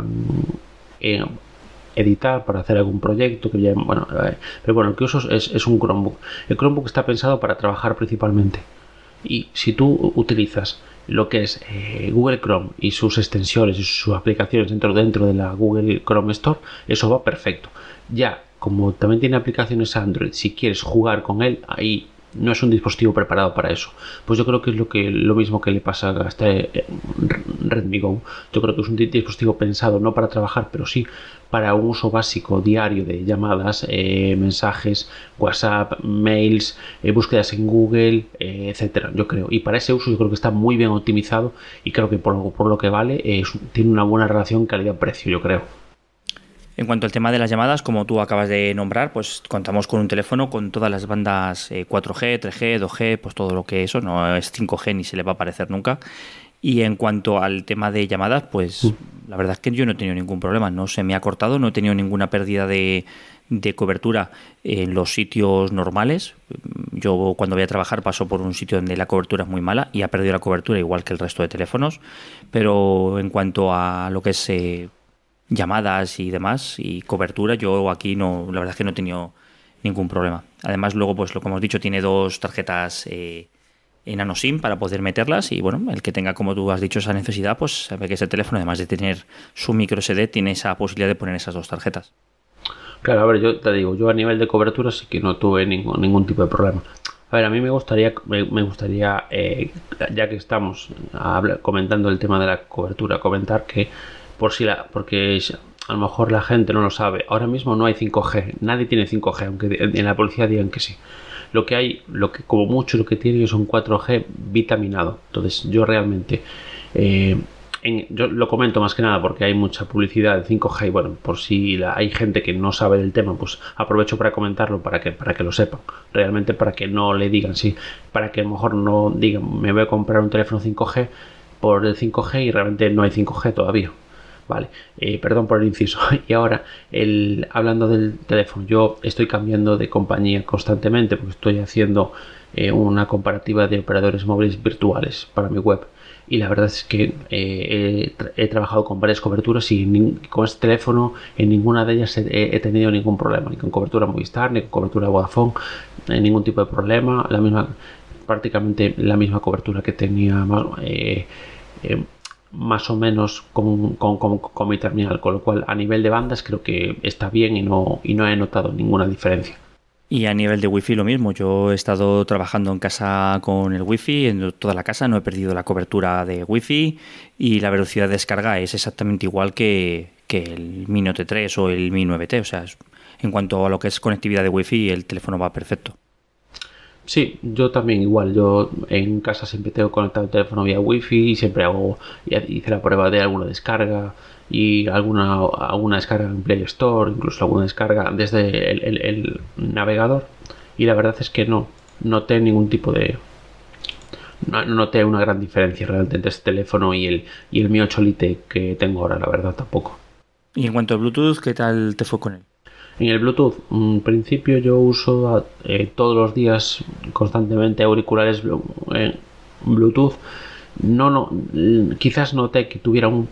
eh, editar, para hacer algún proyecto, que ya, bueno, pero bueno, el que uso es, un Chromebook. El Chromebook está pensado para trabajar principalmente. Y si tú utilizas lo que es eh, Google Chrome y sus extensiones y sus aplicaciones dentro, dentro de la Google Chrome Store, eso va perfecto. Ya, como también tiene aplicaciones Android, si quieres jugar con él, ahí no es un dispositivo preparado para eso. Pues yo creo que es lo que lo mismo que le pasa a este eh, Redmi Go. Yo creo que es un dispositivo pensado no para trabajar, pero sí para un uso básico diario de llamadas, eh, mensajes, WhatsApp, mails, eh, búsquedas en Google, etcétera. Yo creo. Y para ese uso yo creo que está muy bien optimizado y creo que por, por lo que vale tiene una buena relación calidad-precio, yo creo. En cuanto al tema de las llamadas, como tú acabas de nombrar, pues contamos con un teléfono con todas las bandas 4G, 3G, 2G, pues todo lo que eso, no es 5G ni se le va a aparecer nunca. Y en cuanto al tema de llamadas, pues la verdad es que yo no he tenido ningún problema, no se me ha cortado, no he tenido ninguna pérdida de, de cobertura en los sitios normales. yo cuando voy a trabajar paso por un sitio donde la cobertura es muy mala y ha perdido la cobertura igual que el resto de teléfonos, pero en cuanto a lo que es eh, llamadas y demás y cobertura, yo aquí no, la verdad es que no he tenido ningún problema. Además luego, pues lo que hemos dicho, tiene dos tarjetas eh, en SIM para poder meterlas y bueno, el que tenga, como tú has dicho, esa necesidad, pues sabe que ese teléfono, además de tener su micro SD, tiene esa posibilidad de poner esas dos tarjetas. Claro, a ver, yo te digo, yo a nivel de cobertura sí que no tuve ningún, ningún tipo de problema. A ver, a mí me gustaría, me, gustaría eh, ya que estamos comentando el tema de la cobertura, comentar que por si la, porque a lo mejor la gente no lo sabe, ahora mismo no hay 5G, nadie tiene 5G, aunque en la policía digan que sí. Lo que hay, lo que como mucho lo que tiene es un 4G vitaminado. Entonces yo realmente eh, yo lo comento más que nada porque hay mucha publicidad de 5G y bueno, por si hay gente que no sabe del tema, pues aprovecho para comentarlo para que, para que lo sepan. Realmente para que no le digan, sí, para que a lo mejor no digan, me voy a comprar un teléfono 5G por el 5G y realmente no hay 5G todavía. Vale, eh, perdón por el inciso. Y ahora, el, hablando del teléfono, yo estoy cambiando de compañía constantemente porque estoy haciendo eh, una comparativa de operadores móviles virtuales para mi web. Y la verdad es que eh, he, trabajado con varias coberturas y con este teléfono en ninguna de ellas he, tenido ningún problema, ni con cobertura Movistar, ni con cobertura Vodafone, ningún tipo de problema, la misma prácticamente la misma cobertura que tenía más o menos con, con, mi terminal, con lo cual a nivel de bandas creo que está bien y no, y no he notado ninguna diferencia. Y a nivel de wifi lo mismo, yo he estado trabajando en casa con el wifi, en toda la casa, no he perdido la cobertura de wifi y la velocidad de descarga es exactamente igual que, el Mi Note 3 o el Mi 9T, o sea, en cuanto a lo que es conectividad de wifi el teléfono va perfecto. Sí, yo también igual. Yo en casa siempre tengo conectado el teléfono vía wifi y siempre hago, hice la prueba de alguna descarga y alguna, alguna descarga en Play Store, incluso alguna descarga desde el, navegador. Y la verdad es que no noté ningún tipo de. No noté una gran diferencia realmente entre este teléfono y el, y el Mi 8 Lite que tengo ahora, la verdad tampoco. Y en cuanto a Bluetooth, ¿qué tal te fue con él? En el Bluetooth, en principio yo uso eh, todos los días constantemente auriculares eh, Bluetooth. No, no, quizás noté que tuviera un,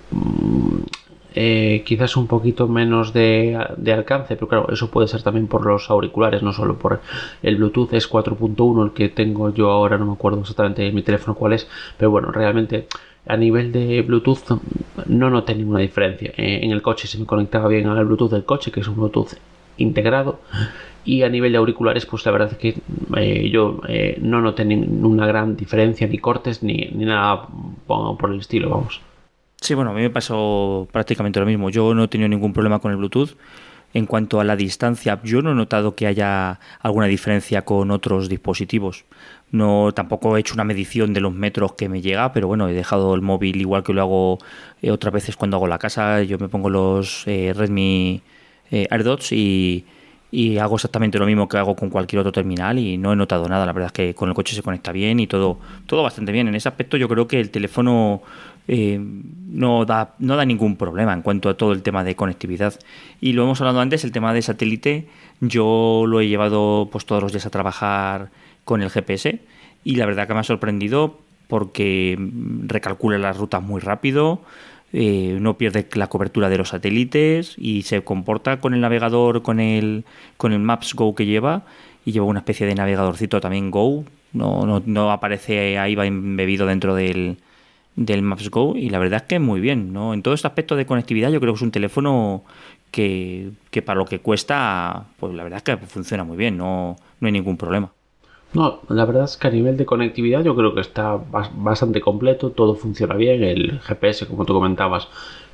eh, quizás un poquito menos de, alcance, pero claro, eso puede ser también por los auriculares, no solo por el Bluetooth, es 4.1 el que tengo yo ahora, no me acuerdo exactamente mi teléfono cuál es, pero bueno, realmente a nivel de Bluetooth no noté ninguna diferencia. Eh, en el coche se me conectaba bien al Bluetooth del coche, que es un Bluetooth integrado. Y a nivel de auriculares, pues la verdad es que eh, yo no noté ninguna gran diferencia, ni cortes, ni, ni nada por el estilo, vamos. Sí, bueno, a mí me pasó prácticamente lo mismo. Yo no he tenido ningún problema con el Bluetooth. En cuanto a la distancia, yo no he notado que haya alguna diferencia con otros dispositivos. No, tampoco he hecho una medición de los metros que me llega, pero bueno, he dejado el móvil igual que lo hago eh, otras veces cuando hago la casa. Yo me pongo los eh, Redmi eh, AirDots y, y hago exactamente lo mismo que hago con cualquier otro terminal y no he notado nada. La verdad es que con el coche se conecta bien y todo, todo bastante bien. En ese aspecto yo creo que el teléfono no, da, no da ningún problema en cuanto a todo el tema de conectividad. Y lo hemos hablado antes, el tema de satélite, yo lo he llevado pues todos los días a trabajar con el GPS y la verdad que me ha sorprendido porque recalcula las rutas muy rápido, eh, no pierde la cobertura de los satélites y se comporta con el navegador, con el, con el Maps Go que lleva y lleva una especie de navegadorcito también Go, no, no, no aparece ahí va embebido dentro del, del Maps Go y la verdad es que es muy bien, ¿no? En todo este aspecto de conectividad yo creo que es un teléfono que, para lo que cuesta, pues la verdad es que funciona muy bien, no, no hay ningún problema. No, la verdad es que a nivel de conectividad yo creo que está bastante completo, todo funciona bien, el GPS como tú comentabas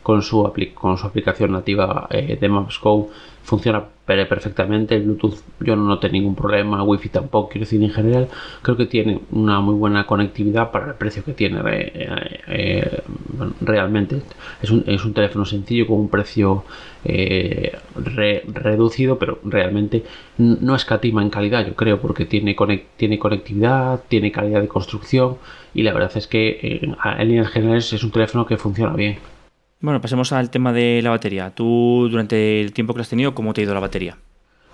con su, con su aplicación nativa eh, de Maps Go funciona perfectamente, el Bluetooth yo no noté ningún problema, Wi-Fi tampoco, quiero decir, en general creo que tiene una muy buena conectividad para el precio que tiene eh, eh, realmente. Es un, es un, teléfono sencillo con un precio reducido, pero realmente no escatima en calidad, yo creo, porque tiene, tiene conectividad, tiene calidad de construcción y la verdad es que en líneas generales es un teléfono que funciona bien. Bueno, pasemos al tema de la batería. Tú, durante el tiempo que has tenido, ¿cómo te ha ido la batería?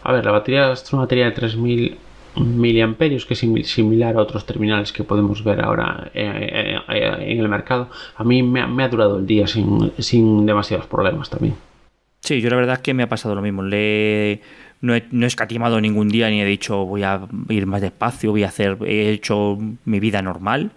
A ver, la batería es una batería de 3000 miliamperios, que es similar a otros terminales que podemos ver ahora eh, eh, en el mercado, a mí me, ha durado el día sin, sin, demasiados problemas también. Sí, yo la verdad es que me ha pasado lo mismo. Le, no, he, no he escatimado ningún día ni he dicho voy a ir más despacio, voy a hacer, he hecho mi vida normal.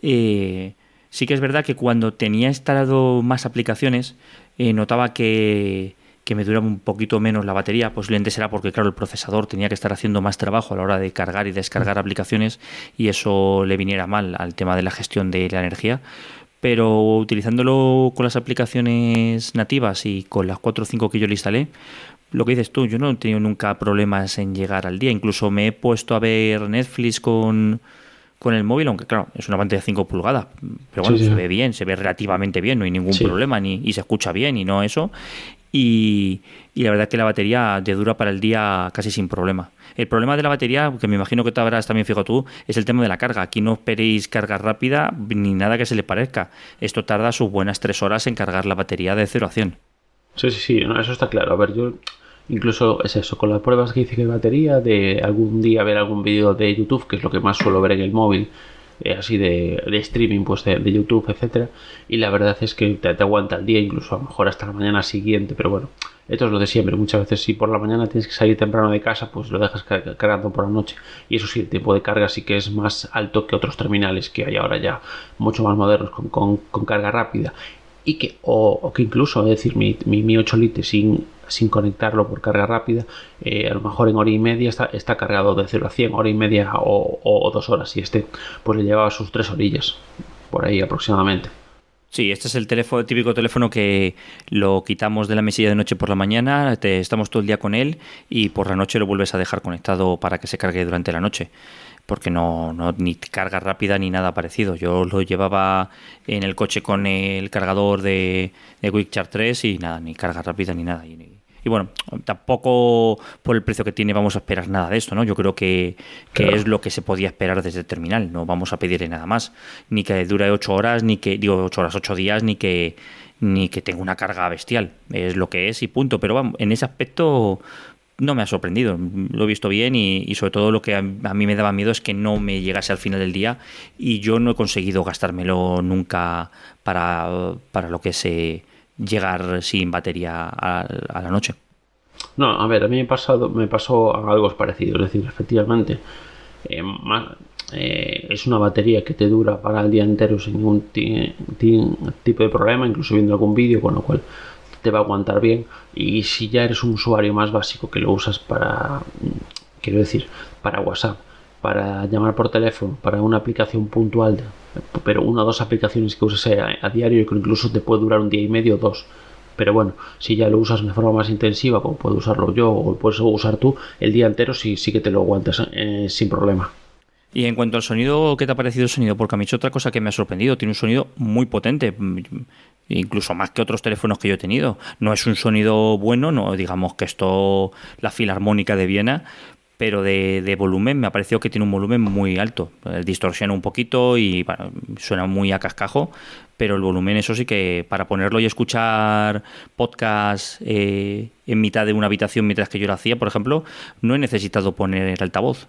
Eh, sí que es verdad que cuando tenía instalado más aplicaciones, notaba que que me duraba un poquito menos la batería, posiblemente será porque, claro, el procesador tenía que estar haciendo más trabajo a la hora de cargar y descargar aplicaciones y eso le viniera mal al tema de la gestión de la energía. Pero utilizándolo con las aplicaciones nativas y con las 4 o 5 que yo le instalé, lo que dices tú, yo no he tenido nunca problemas en llegar al día. Incluso me he puesto a ver Netflix con, con el móvil, aunque claro, es una pantalla de 5 pulgadas, pero bueno, se ve bien, se ve relativamente bien, no hay ningún problema, ni, y se escucha bien y no eso. Y, la verdad que la batería te dura para el día casi sin problema. El problema de la batería, que me imagino que te habrás también fijado tú, es el tema de la carga. Aquí no esperéis carga rápida ni nada que se le parezca. Esto tarda sus buenas tres horas en cargar la batería de 0 a 100. Sí, sí, sí, eso está claro. A ver, yo incluso es eso, con las pruebas que hice de batería, de algún día ver algún vídeo de YouTube, que es lo que más suelo ver en el móvil, eh, así de, streaming pues de, YouTube, etcétera, y la verdad es que te, aguanta el día, incluso a lo mejor hasta la mañana siguiente, pero bueno, esto es lo de siempre, muchas veces si por la mañana tienes que salir temprano de casa, pues lo dejas cargando por la noche, y eso sí, el tiempo de carga sí que es más alto que otros terminales que hay ahora ya mucho más modernos con, con, carga rápida, y que, o, que incluso, es decir, mi, mi, mi 8 litros sin sin conectarlo por carga rápida, eh, a lo mejor en hora y media está, está cargado de 0 a 100, hora y media o, dos horas, y este pues le llevaba sus tres orillas, por ahí aproximadamente. Sí, este es el teléfono, típico teléfono que lo quitamos de la mesilla de noche por la mañana, te, estamos todo el día con él y por la noche lo vuelves a dejar conectado para que se cargue durante la noche porque no, no ni carga rápida ni nada parecido. Yo lo llevaba en el coche con el cargador de, de Quick Charge 3 y nada, ni carga rápida ni nada. Y, bueno, tampoco por el precio que tiene vamos a esperar nada de esto, ¿no? Yo creo que, es lo que se podía esperar desde el terminal, no vamos a pedirle nada más, ni que dure 8 horas, ni que, digo, 8 horas, 8 días, ni que ni que tenga una carga bestial, es lo que es y punto, pero vamos, en ese aspecto no me ha sorprendido, lo he visto bien y, sobre todo lo que a, mí me daba miedo es que no me llegase al final del día y yo no he conseguido gastármelo nunca para, para lo que es eh, llegar sin batería a, la noche. No, a ver, a mí me, pasado, me pasó algo parecido, es decir, efectivamente, eh, eh, es una batería que te dura para el día entero sin ningún tipo de problema, incluso viendo algún vídeo, con lo cual te va a aguantar bien y si ya eres un usuario más básico que lo usas para quiero decir para WhatsApp para llamar por teléfono para una aplicación puntual pero una o dos aplicaciones que uses a, diario que incluso te puede durar un día y medio o dos pero bueno, si ya lo usas de forma más intensiva, como puedo usarlo yo o puedes usar tú, el día entero sí, sí que te lo aguantas eh, sin problema. Y en cuanto al sonido, ¿qué te ha parecido el sonido? Porque a mí es otra cosa que me ha sorprendido. Tiene un sonido muy potente incluso más que otros teléfonos que yo he tenido. No es un sonido bueno, no digamos que esto la filarmónica de Viena, pero de, volumen me ha parecido que tiene un volumen muy alto. Distorsiona un poquito y suena muy a cascajo, pero el volumen eso sí que para ponerlo y escuchar podcast eh, en mitad de una habitación mientras que yo lo hacía, por ejemplo, no he necesitado poner el altavoz.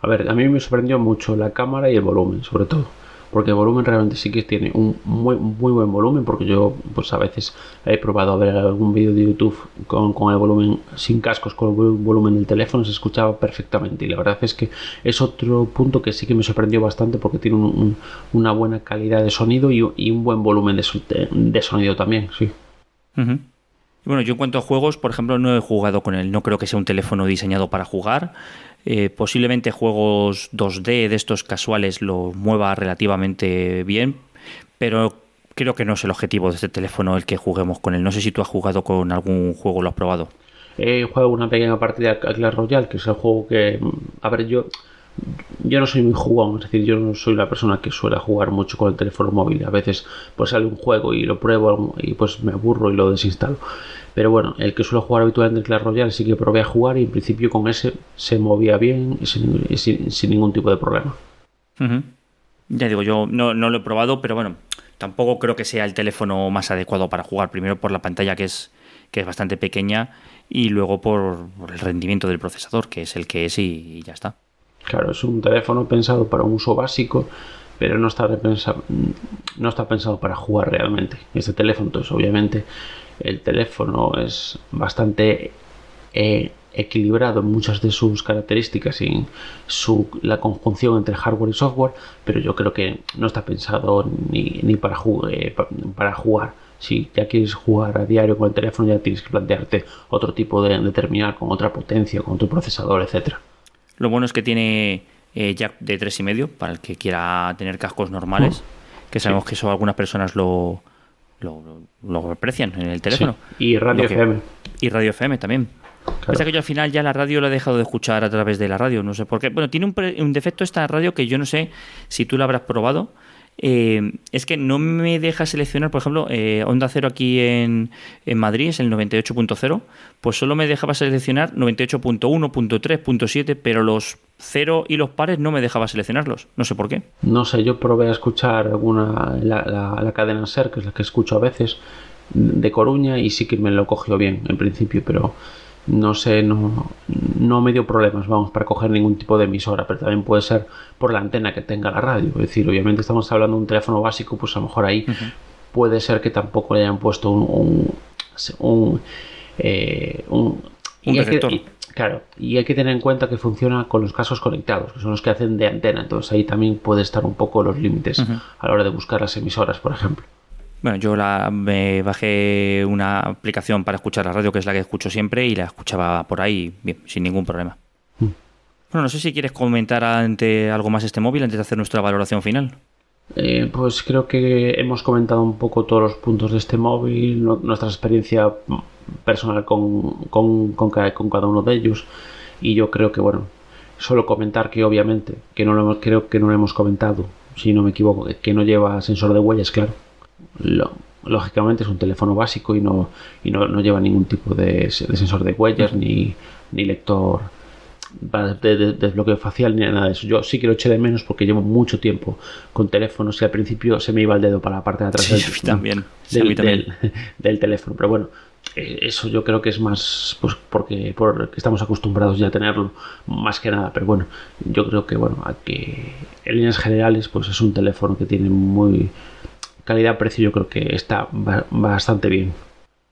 A ver, a mí me sorprendió mucho la cámara y el volumen, sobre todo porque el volumen realmente sí que tiene un muy, muy buen volumen, porque yo pues a veces he probado a ver algún vídeo de YouTube con, el volumen sin cascos, con el volumen del teléfono, se escuchaba perfectamente y la verdad es que es otro punto que sí que me sorprendió bastante porque tiene una buena calidad de sonido y, un buen volumen de, sonido también, sí. Bueno, yo en cuanto a juegos, por ejemplo, no he jugado con él. No creo que sea un teléfono diseñado para jugar. Eh, posiblemente juegos 2D de estos casuales lo mueva relativamente bien, pero creo que no es el objetivo de este teléfono el que juguemos con él. No sé si tú has jugado con algún juego, lo has probado. He jugado una pequeña partida a Clash Royale, que es el juego que, a ver, yo yo no soy muy jugón, es decir, yo no soy la persona que suele jugar mucho con el teléfono móvil. A veces pues sale un juego y lo pruebo y pues me aburro y lo desinstalo. Pero bueno, el que suele jugar habitualmente en Clash Royale sí que probé a jugar y en principio con ese se movía bien sin, ningún tipo de problema. Ya digo, yo no, no lo he probado, pero bueno, tampoco creo que sea el teléfono más adecuado para jugar. Primero por la pantalla que es, que es bastante pequeña y luego por, el rendimiento del procesador, que es el que es y, ya está. Claro, es un teléfono pensado para un uso básico, pero no está, no está pensado para jugar realmente. Este teléfono, entonces obviamente el teléfono es bastante eh, equilibrado en muchas de sus características y su, la conjunción entre hardware y software, pero yo creo que no está pensado ni, eh, para jugar. Si ya quieres jugar a diario con el teléfono, ya tienes que plantearte otro tipo de, terminal con otra potencia, con otro procesador, etcétera. Lo bueno es que tiene eh, jack de 3,5 para el que quiera tener cascos normales, mm. que sabemos que eso algunas personas lo, lo, aprecian en el teléfono. Y radio FM. Y radio FM también. Claro. que yo al final ya la radio la he dejado de escuchar a través de la radio, no sé por qué. Bueno, tiene un, un defecto esta radio que yo no sé si tú la habrás probado. Eh, es que no me deja seleccionar, por ejemplo, eh, Onda Cero aquí en, en, Madrid es el 98.0, pues solo me dejaba seleccionar 98.1, pero los cero y los pares no me dejaba seleccionarlos. No sé por qué. No sé, yo probé a escuchar alguna, la, la cadena SER, que es la que escucho a veces, de Coruña, y sí que me lo cogió bien en principio, pero no sé, no, no me dio problemas, vamos, para coger ningún tipo de emisora, pero también puede ser por la antena que tenga la radio. Es decir, obviamente estamos hablando de un teléfono básico, pues a lo mejor ahí puede ser que tampoco le hayan puesto un, un, un, eh, claro, y hay que tener en cuenta que funciona con los casos conectados, que son los que hacen de antena, entonces ahí también puede estar un poco los límites a la hora de buscar las emisoras, por ejemplo. Bueno, yo la, me bajé una aplicación para escuchar la radio, que es la que escucho siempre, y la escuchaba por ahí, bien, sin ningún problema. Mm. Bueno, no sé si quieres comentar ante algo más este móvil antes de hacer nuestra valoración final. Eh, pues creo que hemos comentado un poco todos los puntos de este móvil, nuestra experiencia personal con, con, con, cada uno de ellos. Y yo creo que, bueno, solo comentar que obviamente, que no lo creo que no lo hemos comentado, si no me equivoco, que no lleva sensor de huellas, claro lógicamente es un teléfono básico y no, y no, lleva ningún tipo de, sensor de huellas ni, ni lector de, desbloqueo facial ni nada de eso. Yo sí que lo eché de menos porque llevo mucho tiempo con teléfonos y al principio se me iba el dedo para la parte de atrás del, también. Del, teléfono. Pero bueno, eh, eso yo creo que es más pues porque, porque estamos acostumbrados ya a tenerlo más que nada. Pero bueno, yo creo que bueno, que en líneas generales pues es un teléfono que tiene muy calidad-precio yo creo que está bastante bien.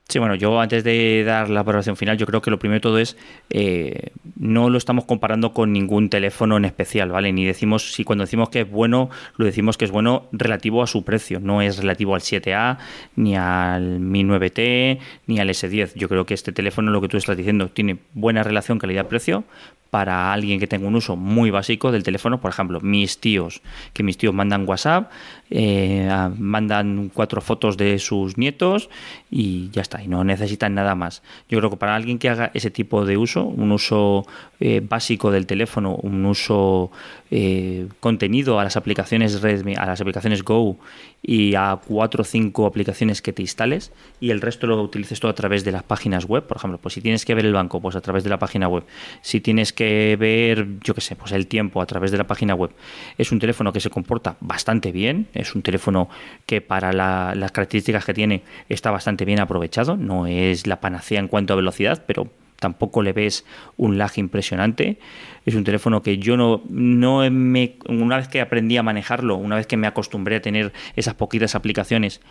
Sí, bueno, yo antes de dar la valoración final, yo creo que lo primero de todo es eh, no lo estamos comparando con ningún teléfono en especial, ¿vale? Ni decimos, si cuando decimos que es bueno, lo decimos que es bueno relativo a su precio, no es relativo al 7A, ni al Mi 9T, ni al S10. Yo creo que este teléfono, lo que tú estás diciendo, tiene buena relación calidad-precio, para alguien que tenga un uso muy básico del teléfono, por ejemplo, mis tíos, que mis tíos mandan WhatsApp, eh, mandan cuatro fotos de sus nietos y ya está, y no necesitan nada más. Yo creo que para alguien que haga ese tipo de uso, un uso eh, básico del teléfono, un uso eh, contenido a las aplicaciones Redmi, a las aplicaciones Go y a cuatro o cinco aplicaciones que te instales y el resto lo utilices todo a través de las páginas web, por ejemplo, pues si tienes que ver el banco, pues a través de la página web. Si tienes que ver, yo qué sé, pues el tiempo a través de la página web. Es un teléfono que se comporta bastante bien, es un teléfono que para las características que tiene está bastante bien aprovechado, no es la panacea en cuanto a velocidad, pero tampoco le ves un lag impresionante. Es un teléfono que yo no, no me, una vez que aprendí a manejarlo, una vez que me acostumbré a tener esas poquitas aplicaciones,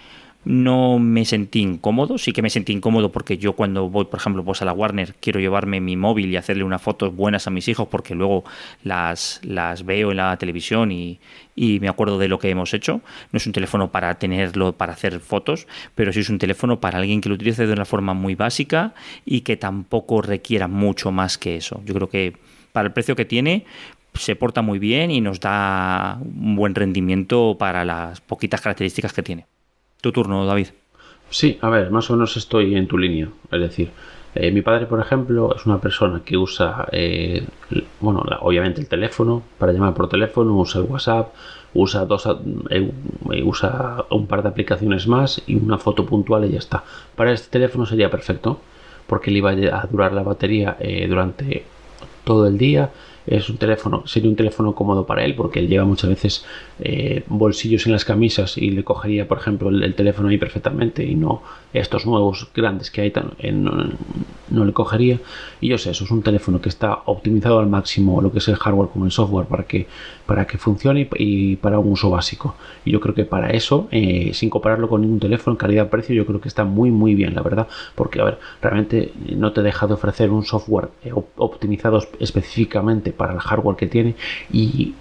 no me sentí incómodo, sí que me sentí incómodo porque yo cuando voy, por ejemplo, a la Warner, quiero llevarme mi móvil y hacerle unas fotos buenas a mis hijos porque luego las, las veo en la televisión y, y me acuerdo de lo que hemos hecho. No es un teléfono para tenerlo para hacer fotos, pero sí es un teléfono para alguien que lo utilice de una forma muy básica y que tampoco requiera mucho más que eso. Yo creo que para el precio que tiene, se porta muy bien y nos da un buen rendimiento para las poquitas características que tiene. Tu turno, David. Sí, a ver, más o menos estoy en tu línea. Es decir, eh, mi padre, por ejemplo, es una persona que usa, eh, bueno, obviamente el teléfono para llamar por teléfono, usa el WhatsApp, usa dos, eh, usa un par de aplicaciones más y una foto puntual y ya está. Para este teléfono sería perfecto porque le iba a durar la batería durante todo el día es un teléfono, sería un teléfono cómodo para él porque él lleva muchas veces eh, bolsillos en las camisas y le cogería, por ejemplo, el, teléfono ahí perfectamente y no estos nuevos grandes que hay tan, no, le cogería. Y yo sé, eso es un teléfono que está optimizado al máximo, lo que es el hardware como el software, para que, para que funcione y, para un uso básico. Y yo creo que para eso, eh, sin compararlo con ningún teléfono, calidad-precio, yo creo que está muy, muy bien, la verdad, porque, a ver, realmente no te deja de ofrecer un software eh, optimizado específicamente para el hardware que tiene y,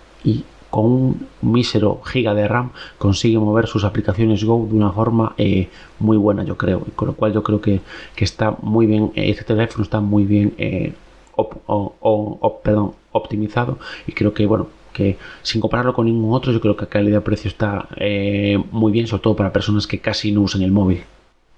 con un mísero giga de RAM consigue mover sus aplicaciones Go de una forma eh, muy buena, yo creo. Con lo cual yo creo que, está muy bien, eh, este teléfono está muy bien eh, optimizado y creo que, bueno, que sin compararlo con ningún otro, yo creo que calidad-precio está muy bien, sobre todo para personas que casi no usan el móvil.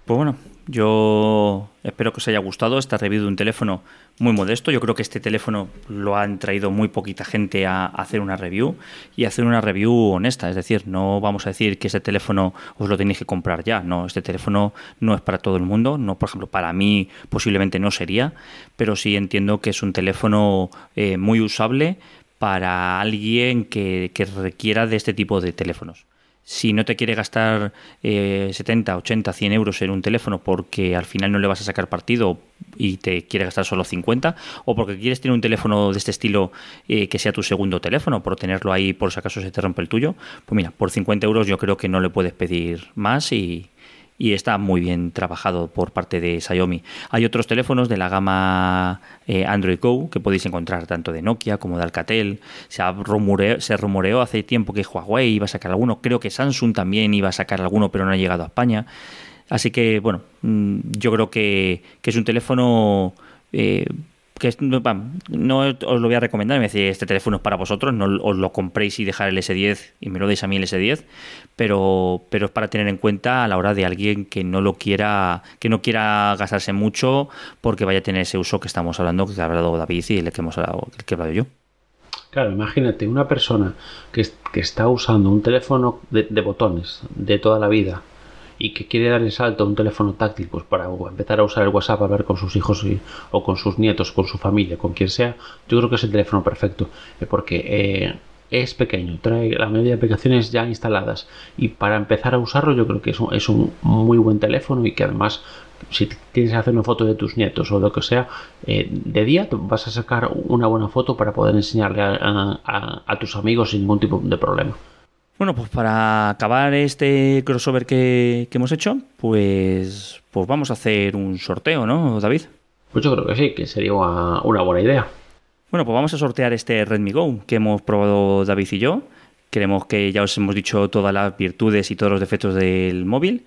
Pues bueno, yo espero que os haya gustado esta review de un teléfono muy modesto. Yo creo que este teléfono lo han traído muy poquita gente a hacer una review y hacer una review honesta. Es decir, no vamos a decir que este teléfono os lo tenéis que comprar ya. No, este teléfono no es para todo el mundo. No, por ejemplo, para mí posiblemente no sería, pero sí entiendo que es un teléfono eh, muy usable para alguien que requiera de este tipo de teléfonos si no te quiere gastar 70, 80, 100 euros en un teléfono porque al final no le vas a sacar partido y te quiere gastar solo 50, o porque quieres tener un teléfono de este estilo eh, que sea tu segundo teléfono, por tenerlo ahí por si acaso se te rompe el tuyo, pues mira, por 50 euros yo creo que no le puedes pedir más y, y está muy bien trabajado por parte de Xiaomi. Hay otros teléfonos de la gama eh, Android Go que podéis encontrar tanto de Nokia como de Alcatel. Se, rumoreó, hace tiempo que Huawei iba a sacar alguno, creo que Samsung también iba a sacar alguno, pero no ha llegado a España. Así que, bueno, mm, yo creo que, es un teléfono eh, que no, os lo voy a recomendar, me decís, este teléfono es para vosotros, no os lo compréis y dejar el S10 y me lo deis a mí el S10, pero, pero es para tener en cuenta a la hora de alguien que no lo quiera, que no quiera gastarse mucho porque vaya a tener ese uso que estamos hablando, que ha hablado David y el que hemos hablado, el que he hablado yo. Claro, imagínate una persona que, que está usando un teléfono de botones de toda la vida, y que quiere dar el salto a un teléfono táctil pues para empezar a usar el WhatsApp a ver con sus hijos o con sus nietos, con su familia, con quien sea, yo creo que es el teléfono perfecto eh, porque eh, es pequeño, trae la mayoría de aplicaciones ya instaladas y para empezar a usarlo yo creo que es un, es un muy buen teléfono y que además si tienes que hacer una foto de tus nietos o lo que sea, eh, de día vas a sacar una buena foto para poder enseñarle a tus amigos sin ningún tipo de problema. Bueno, pues para acabar este crossover que, hemos hecho, pues, pues vamos a hacer un sorteo, ¿no, David? Pues yo creo que sí, que sería una, una buena idea. Bueno, pues vamos a sortear este Redmi Go que hemos probado David y yo. Queremos que ya os hemos dicho todas las virtudes y todos los defectos del móvil.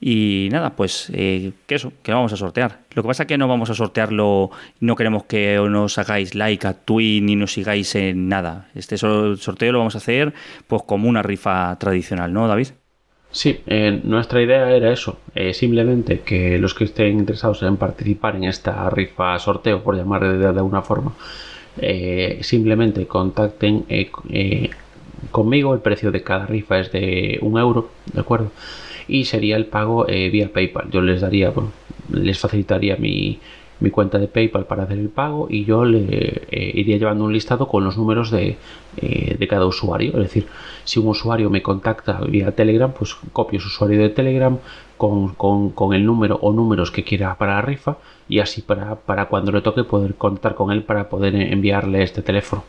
Y nada, pues eh, que eso, que vamos a sortear. Lo que pasa es que no vamos a sortearlo, no queremos que nos hagáis like a Twin ni nos sigáis en nada. Este sorteo lo vamos a hacer pues como una rifa tradicional, ¿no, David? Sí, eh, nuestra idea era eso, eh, simplemente que los que estén interesados en participar en esta rifa sorteo, por llamar de, alguna forma, simplemente contacten conmigo, el precio de cada rifa es de un euro, ¿de acuerdo? y sería el pago eh, vía PayPal. Yo les daría, bueno, les facilitaría mi, cuenta de PayPal para hacer el pago y yo le eh, iría llevando un listado con los números de, eh, de, cada usuario. Es decir, si un usuario me contacta vía Telegram, pues copio su usuario de Telegram con, con, el número o números que quiera para la rifa y así para, para cuando le toque poder contar con él para poder enviarle este teléfono.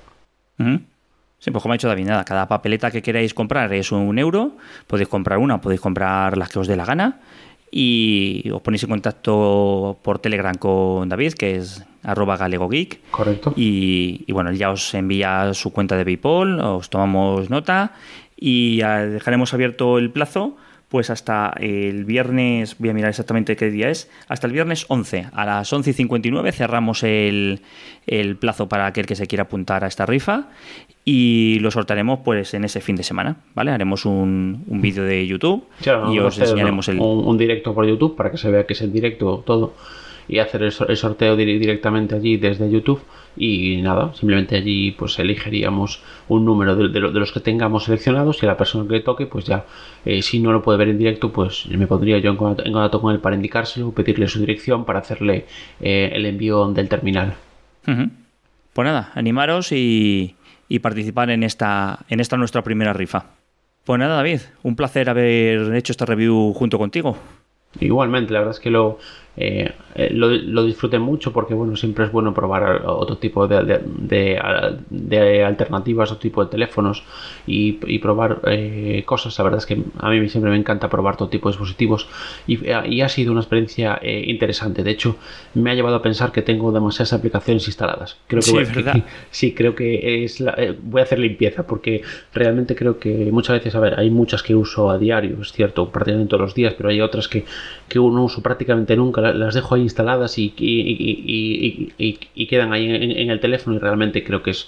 Sí, pues como ha dicho David, nada, cada papeleta que queráis comprar es un euro, podéis comprar una, podéis comprar las que os dé la gana y os ponéis en contacto por Telegram con David, que es arroba galegogeek. Correcto. Y, y, bueno, ya os envía su cuenta de PayPal, os tomamos nota y dejaremos abierto el plazo pues hasta el viernes, voy a mirar exactamente qué día es, hasta el viernes 11, a las 11 y 59 cerramos el, plazo para aquel que se quiera apuntar a esta rifa y lo sortaremos pues en ese fin de semana, ¿vale? Haremos un, vídeo de YouTube y os enseñaremos el... Un, directo por YouTube para que se vea que es el directo todo y hacer el, sorteo directamente allí desde YouTube y nada, simplemente allí pues elegiríamos un número de, los que tengamos seleccionados y a la persona que le toque pues ya eh, si no lo puede ver en directo pues me pondría yo en contacto, con él para indicárselo, pedirle su dirección para hacerle eh, el envío del terminal. Pues nada, animaros y, y participar en esta, en esta nuestra primera rifa. Pues nada, David, un placer haber hecho esta review junto contigo. Igualmente, la verdad es que lo, eh, eh, lo, lo, disfruté mucho porque bueno siempre es bueno probar otro tipo de, de, alternativas otro tipo de teléfonos y, probar eh, cosas. La verdad es que a mí siempre me encanta probar todo tipo de dispositivos y, ha sido una experiencia interesante. De hecho me ha llevado a pensar que tengo demasiadas aplicaciones instaladas. Creo que, sí, voy, sí creo que es voy a hacer limpieza porque realmente creo que muchas veces a ver hay muchas que uso a diario es cierto prácticamente todos los días pero hay otras que, que uno uso prácticamente nunca las dejo ahí instaladas y, quedan ahí en, el teléfono y realmente creo que es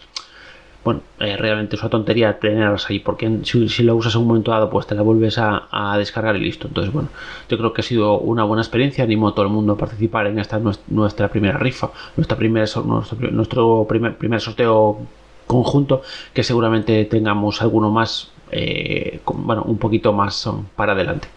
bueno, eh, realmente es una tontería tenerlas ahí, porque si, lo usas en un momento dado, pues te la vuelves a, descargar y listo. Entonces, bueno, yo creo que ha sido una buena experiencia. Animo a todo el mundo a participar en esta nuestra primera rifa, nuestra primera, nuestro, nuestro primer, primer sorteo conjunto, que seguramente tengamos alguno más, eh, bueno, un poquito más para adelante.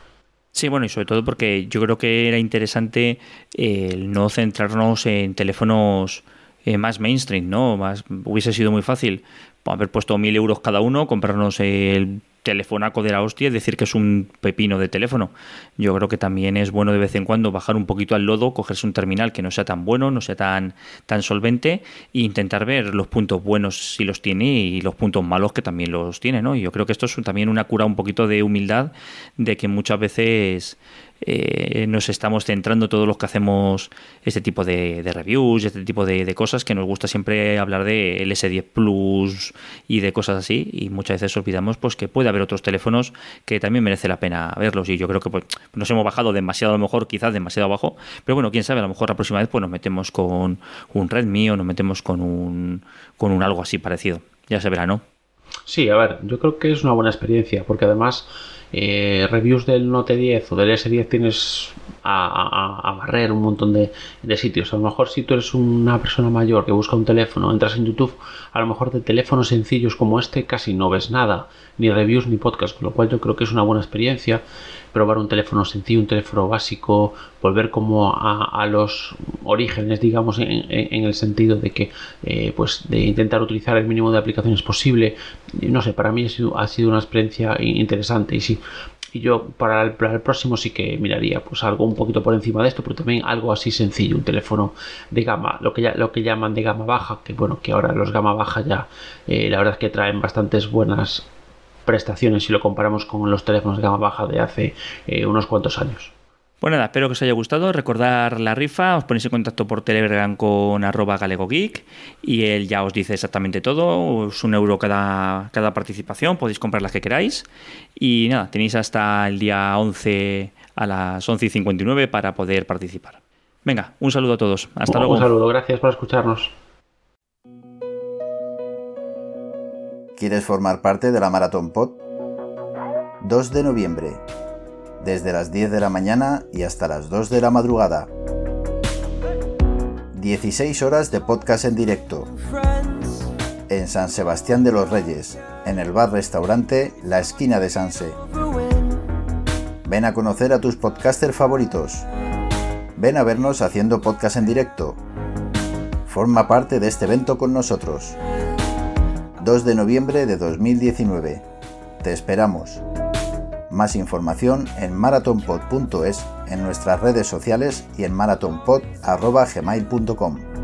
Sí, bueno, y sobre todo porque yo creo que era interesante eh, no centrarnos en teléfonos eh, más mainstream, ¿no? Más, hubiese sido muy fácil haber puesto mil euros cada uno, comprarnos el telefonaco de la hostia y decir que es un pepino de teléfono. Yo creo que también es bueno de vez en cuando bajar un poquito al lodo, cogerse un terminal que no sea tan bueno, no sea tan, tan solvente e intentar ver los puntos buenos si los tiene y los puntos malos que también los tiene, ¿no? Y yo creo que esto es también una cura un poquito de humildad de que muchas veces eh, nos estamos centrando todos los que hacemos este tipo de, reviews, este tipo de, cosas, que nos gusta siempre hablar de S10 Plus y de cosas así, y muchas veces olvidamos pues que puede haber otros teléfonos que también merece la pena verlos, y yo creo que pues, nos hemos bajado demasiado, a lo mejor quizás demasiado abajo, pero bueno, quién sabe, a lo mejor la próxima vez pues nos metemos con un Redmi o nos metemos con un, con un algo así parecido, ya se verá, ¿no? Sí, a ver, yo creo que es una buena experiencia, porque además eh, reviews del Note 10 o del S10 tienes a, barrer un montón de, sitios. A lo mejor si tú eres una persona mayor que busca un teléfono, entras en YouTube, a lo mejor de teléfonos sencillos como este casi no ves nada, ni reviews ni podcast, con lo cual yo creo que es una buena experiencia probar un teléfono sencillo, un teléfono básico, volver como a, los orígenes, digamos, en, el sentido de que, eh, pues, de intentar utilizar el mínimo de aplicaciones posible. No sé, para mí ha sido, ha sido una experiencia interesante y sí, y yo para el, próximo sí que miraría pues algo un poquito por encima de esto, pero también algo así sencillo, un teléfono de gama, lo que ya, lo que llaman de gama baja, que bueno, que ahora los gama baja ya eh, la verdad es que traen bastantes buenas prestaciones si lo comparamos con los teléfonos de gama baja de hace eh, unos cuantos años. Pues nada, espero que os haya gustado. Recordar la rifa, os ponéis en contacto por Telegram con arroba galegogeek y él ya os dice exactamente todo. Es un euro cada, cada participación, podéis comprar las que queráis. Y nada, tenéis hasta el día 11 a las 11 y 59 para poder participar. Venga, un saludo a todos. Hasta luego. Un saludo, gracias por escucharnos. ¿Quieres formar parte de la Maratón Pod? 2 de noviembre desde las 10 de la mañana y hasta las 2 de la madrugada. 16 horas de podcast en directo. En San Sebastián de los Reyes, en el bar-restaurante La Esquina de Sanse. Ven a conocer a tus podcasters favoritos. Ven a vernos haciendo podcast en directo. Forma parte de este evento con nosotros. 2 de noviembre de 2019. Te esperamos. Más información en marathonpod.es, en nuestras redes sociales y en marathonpod.gmail.com.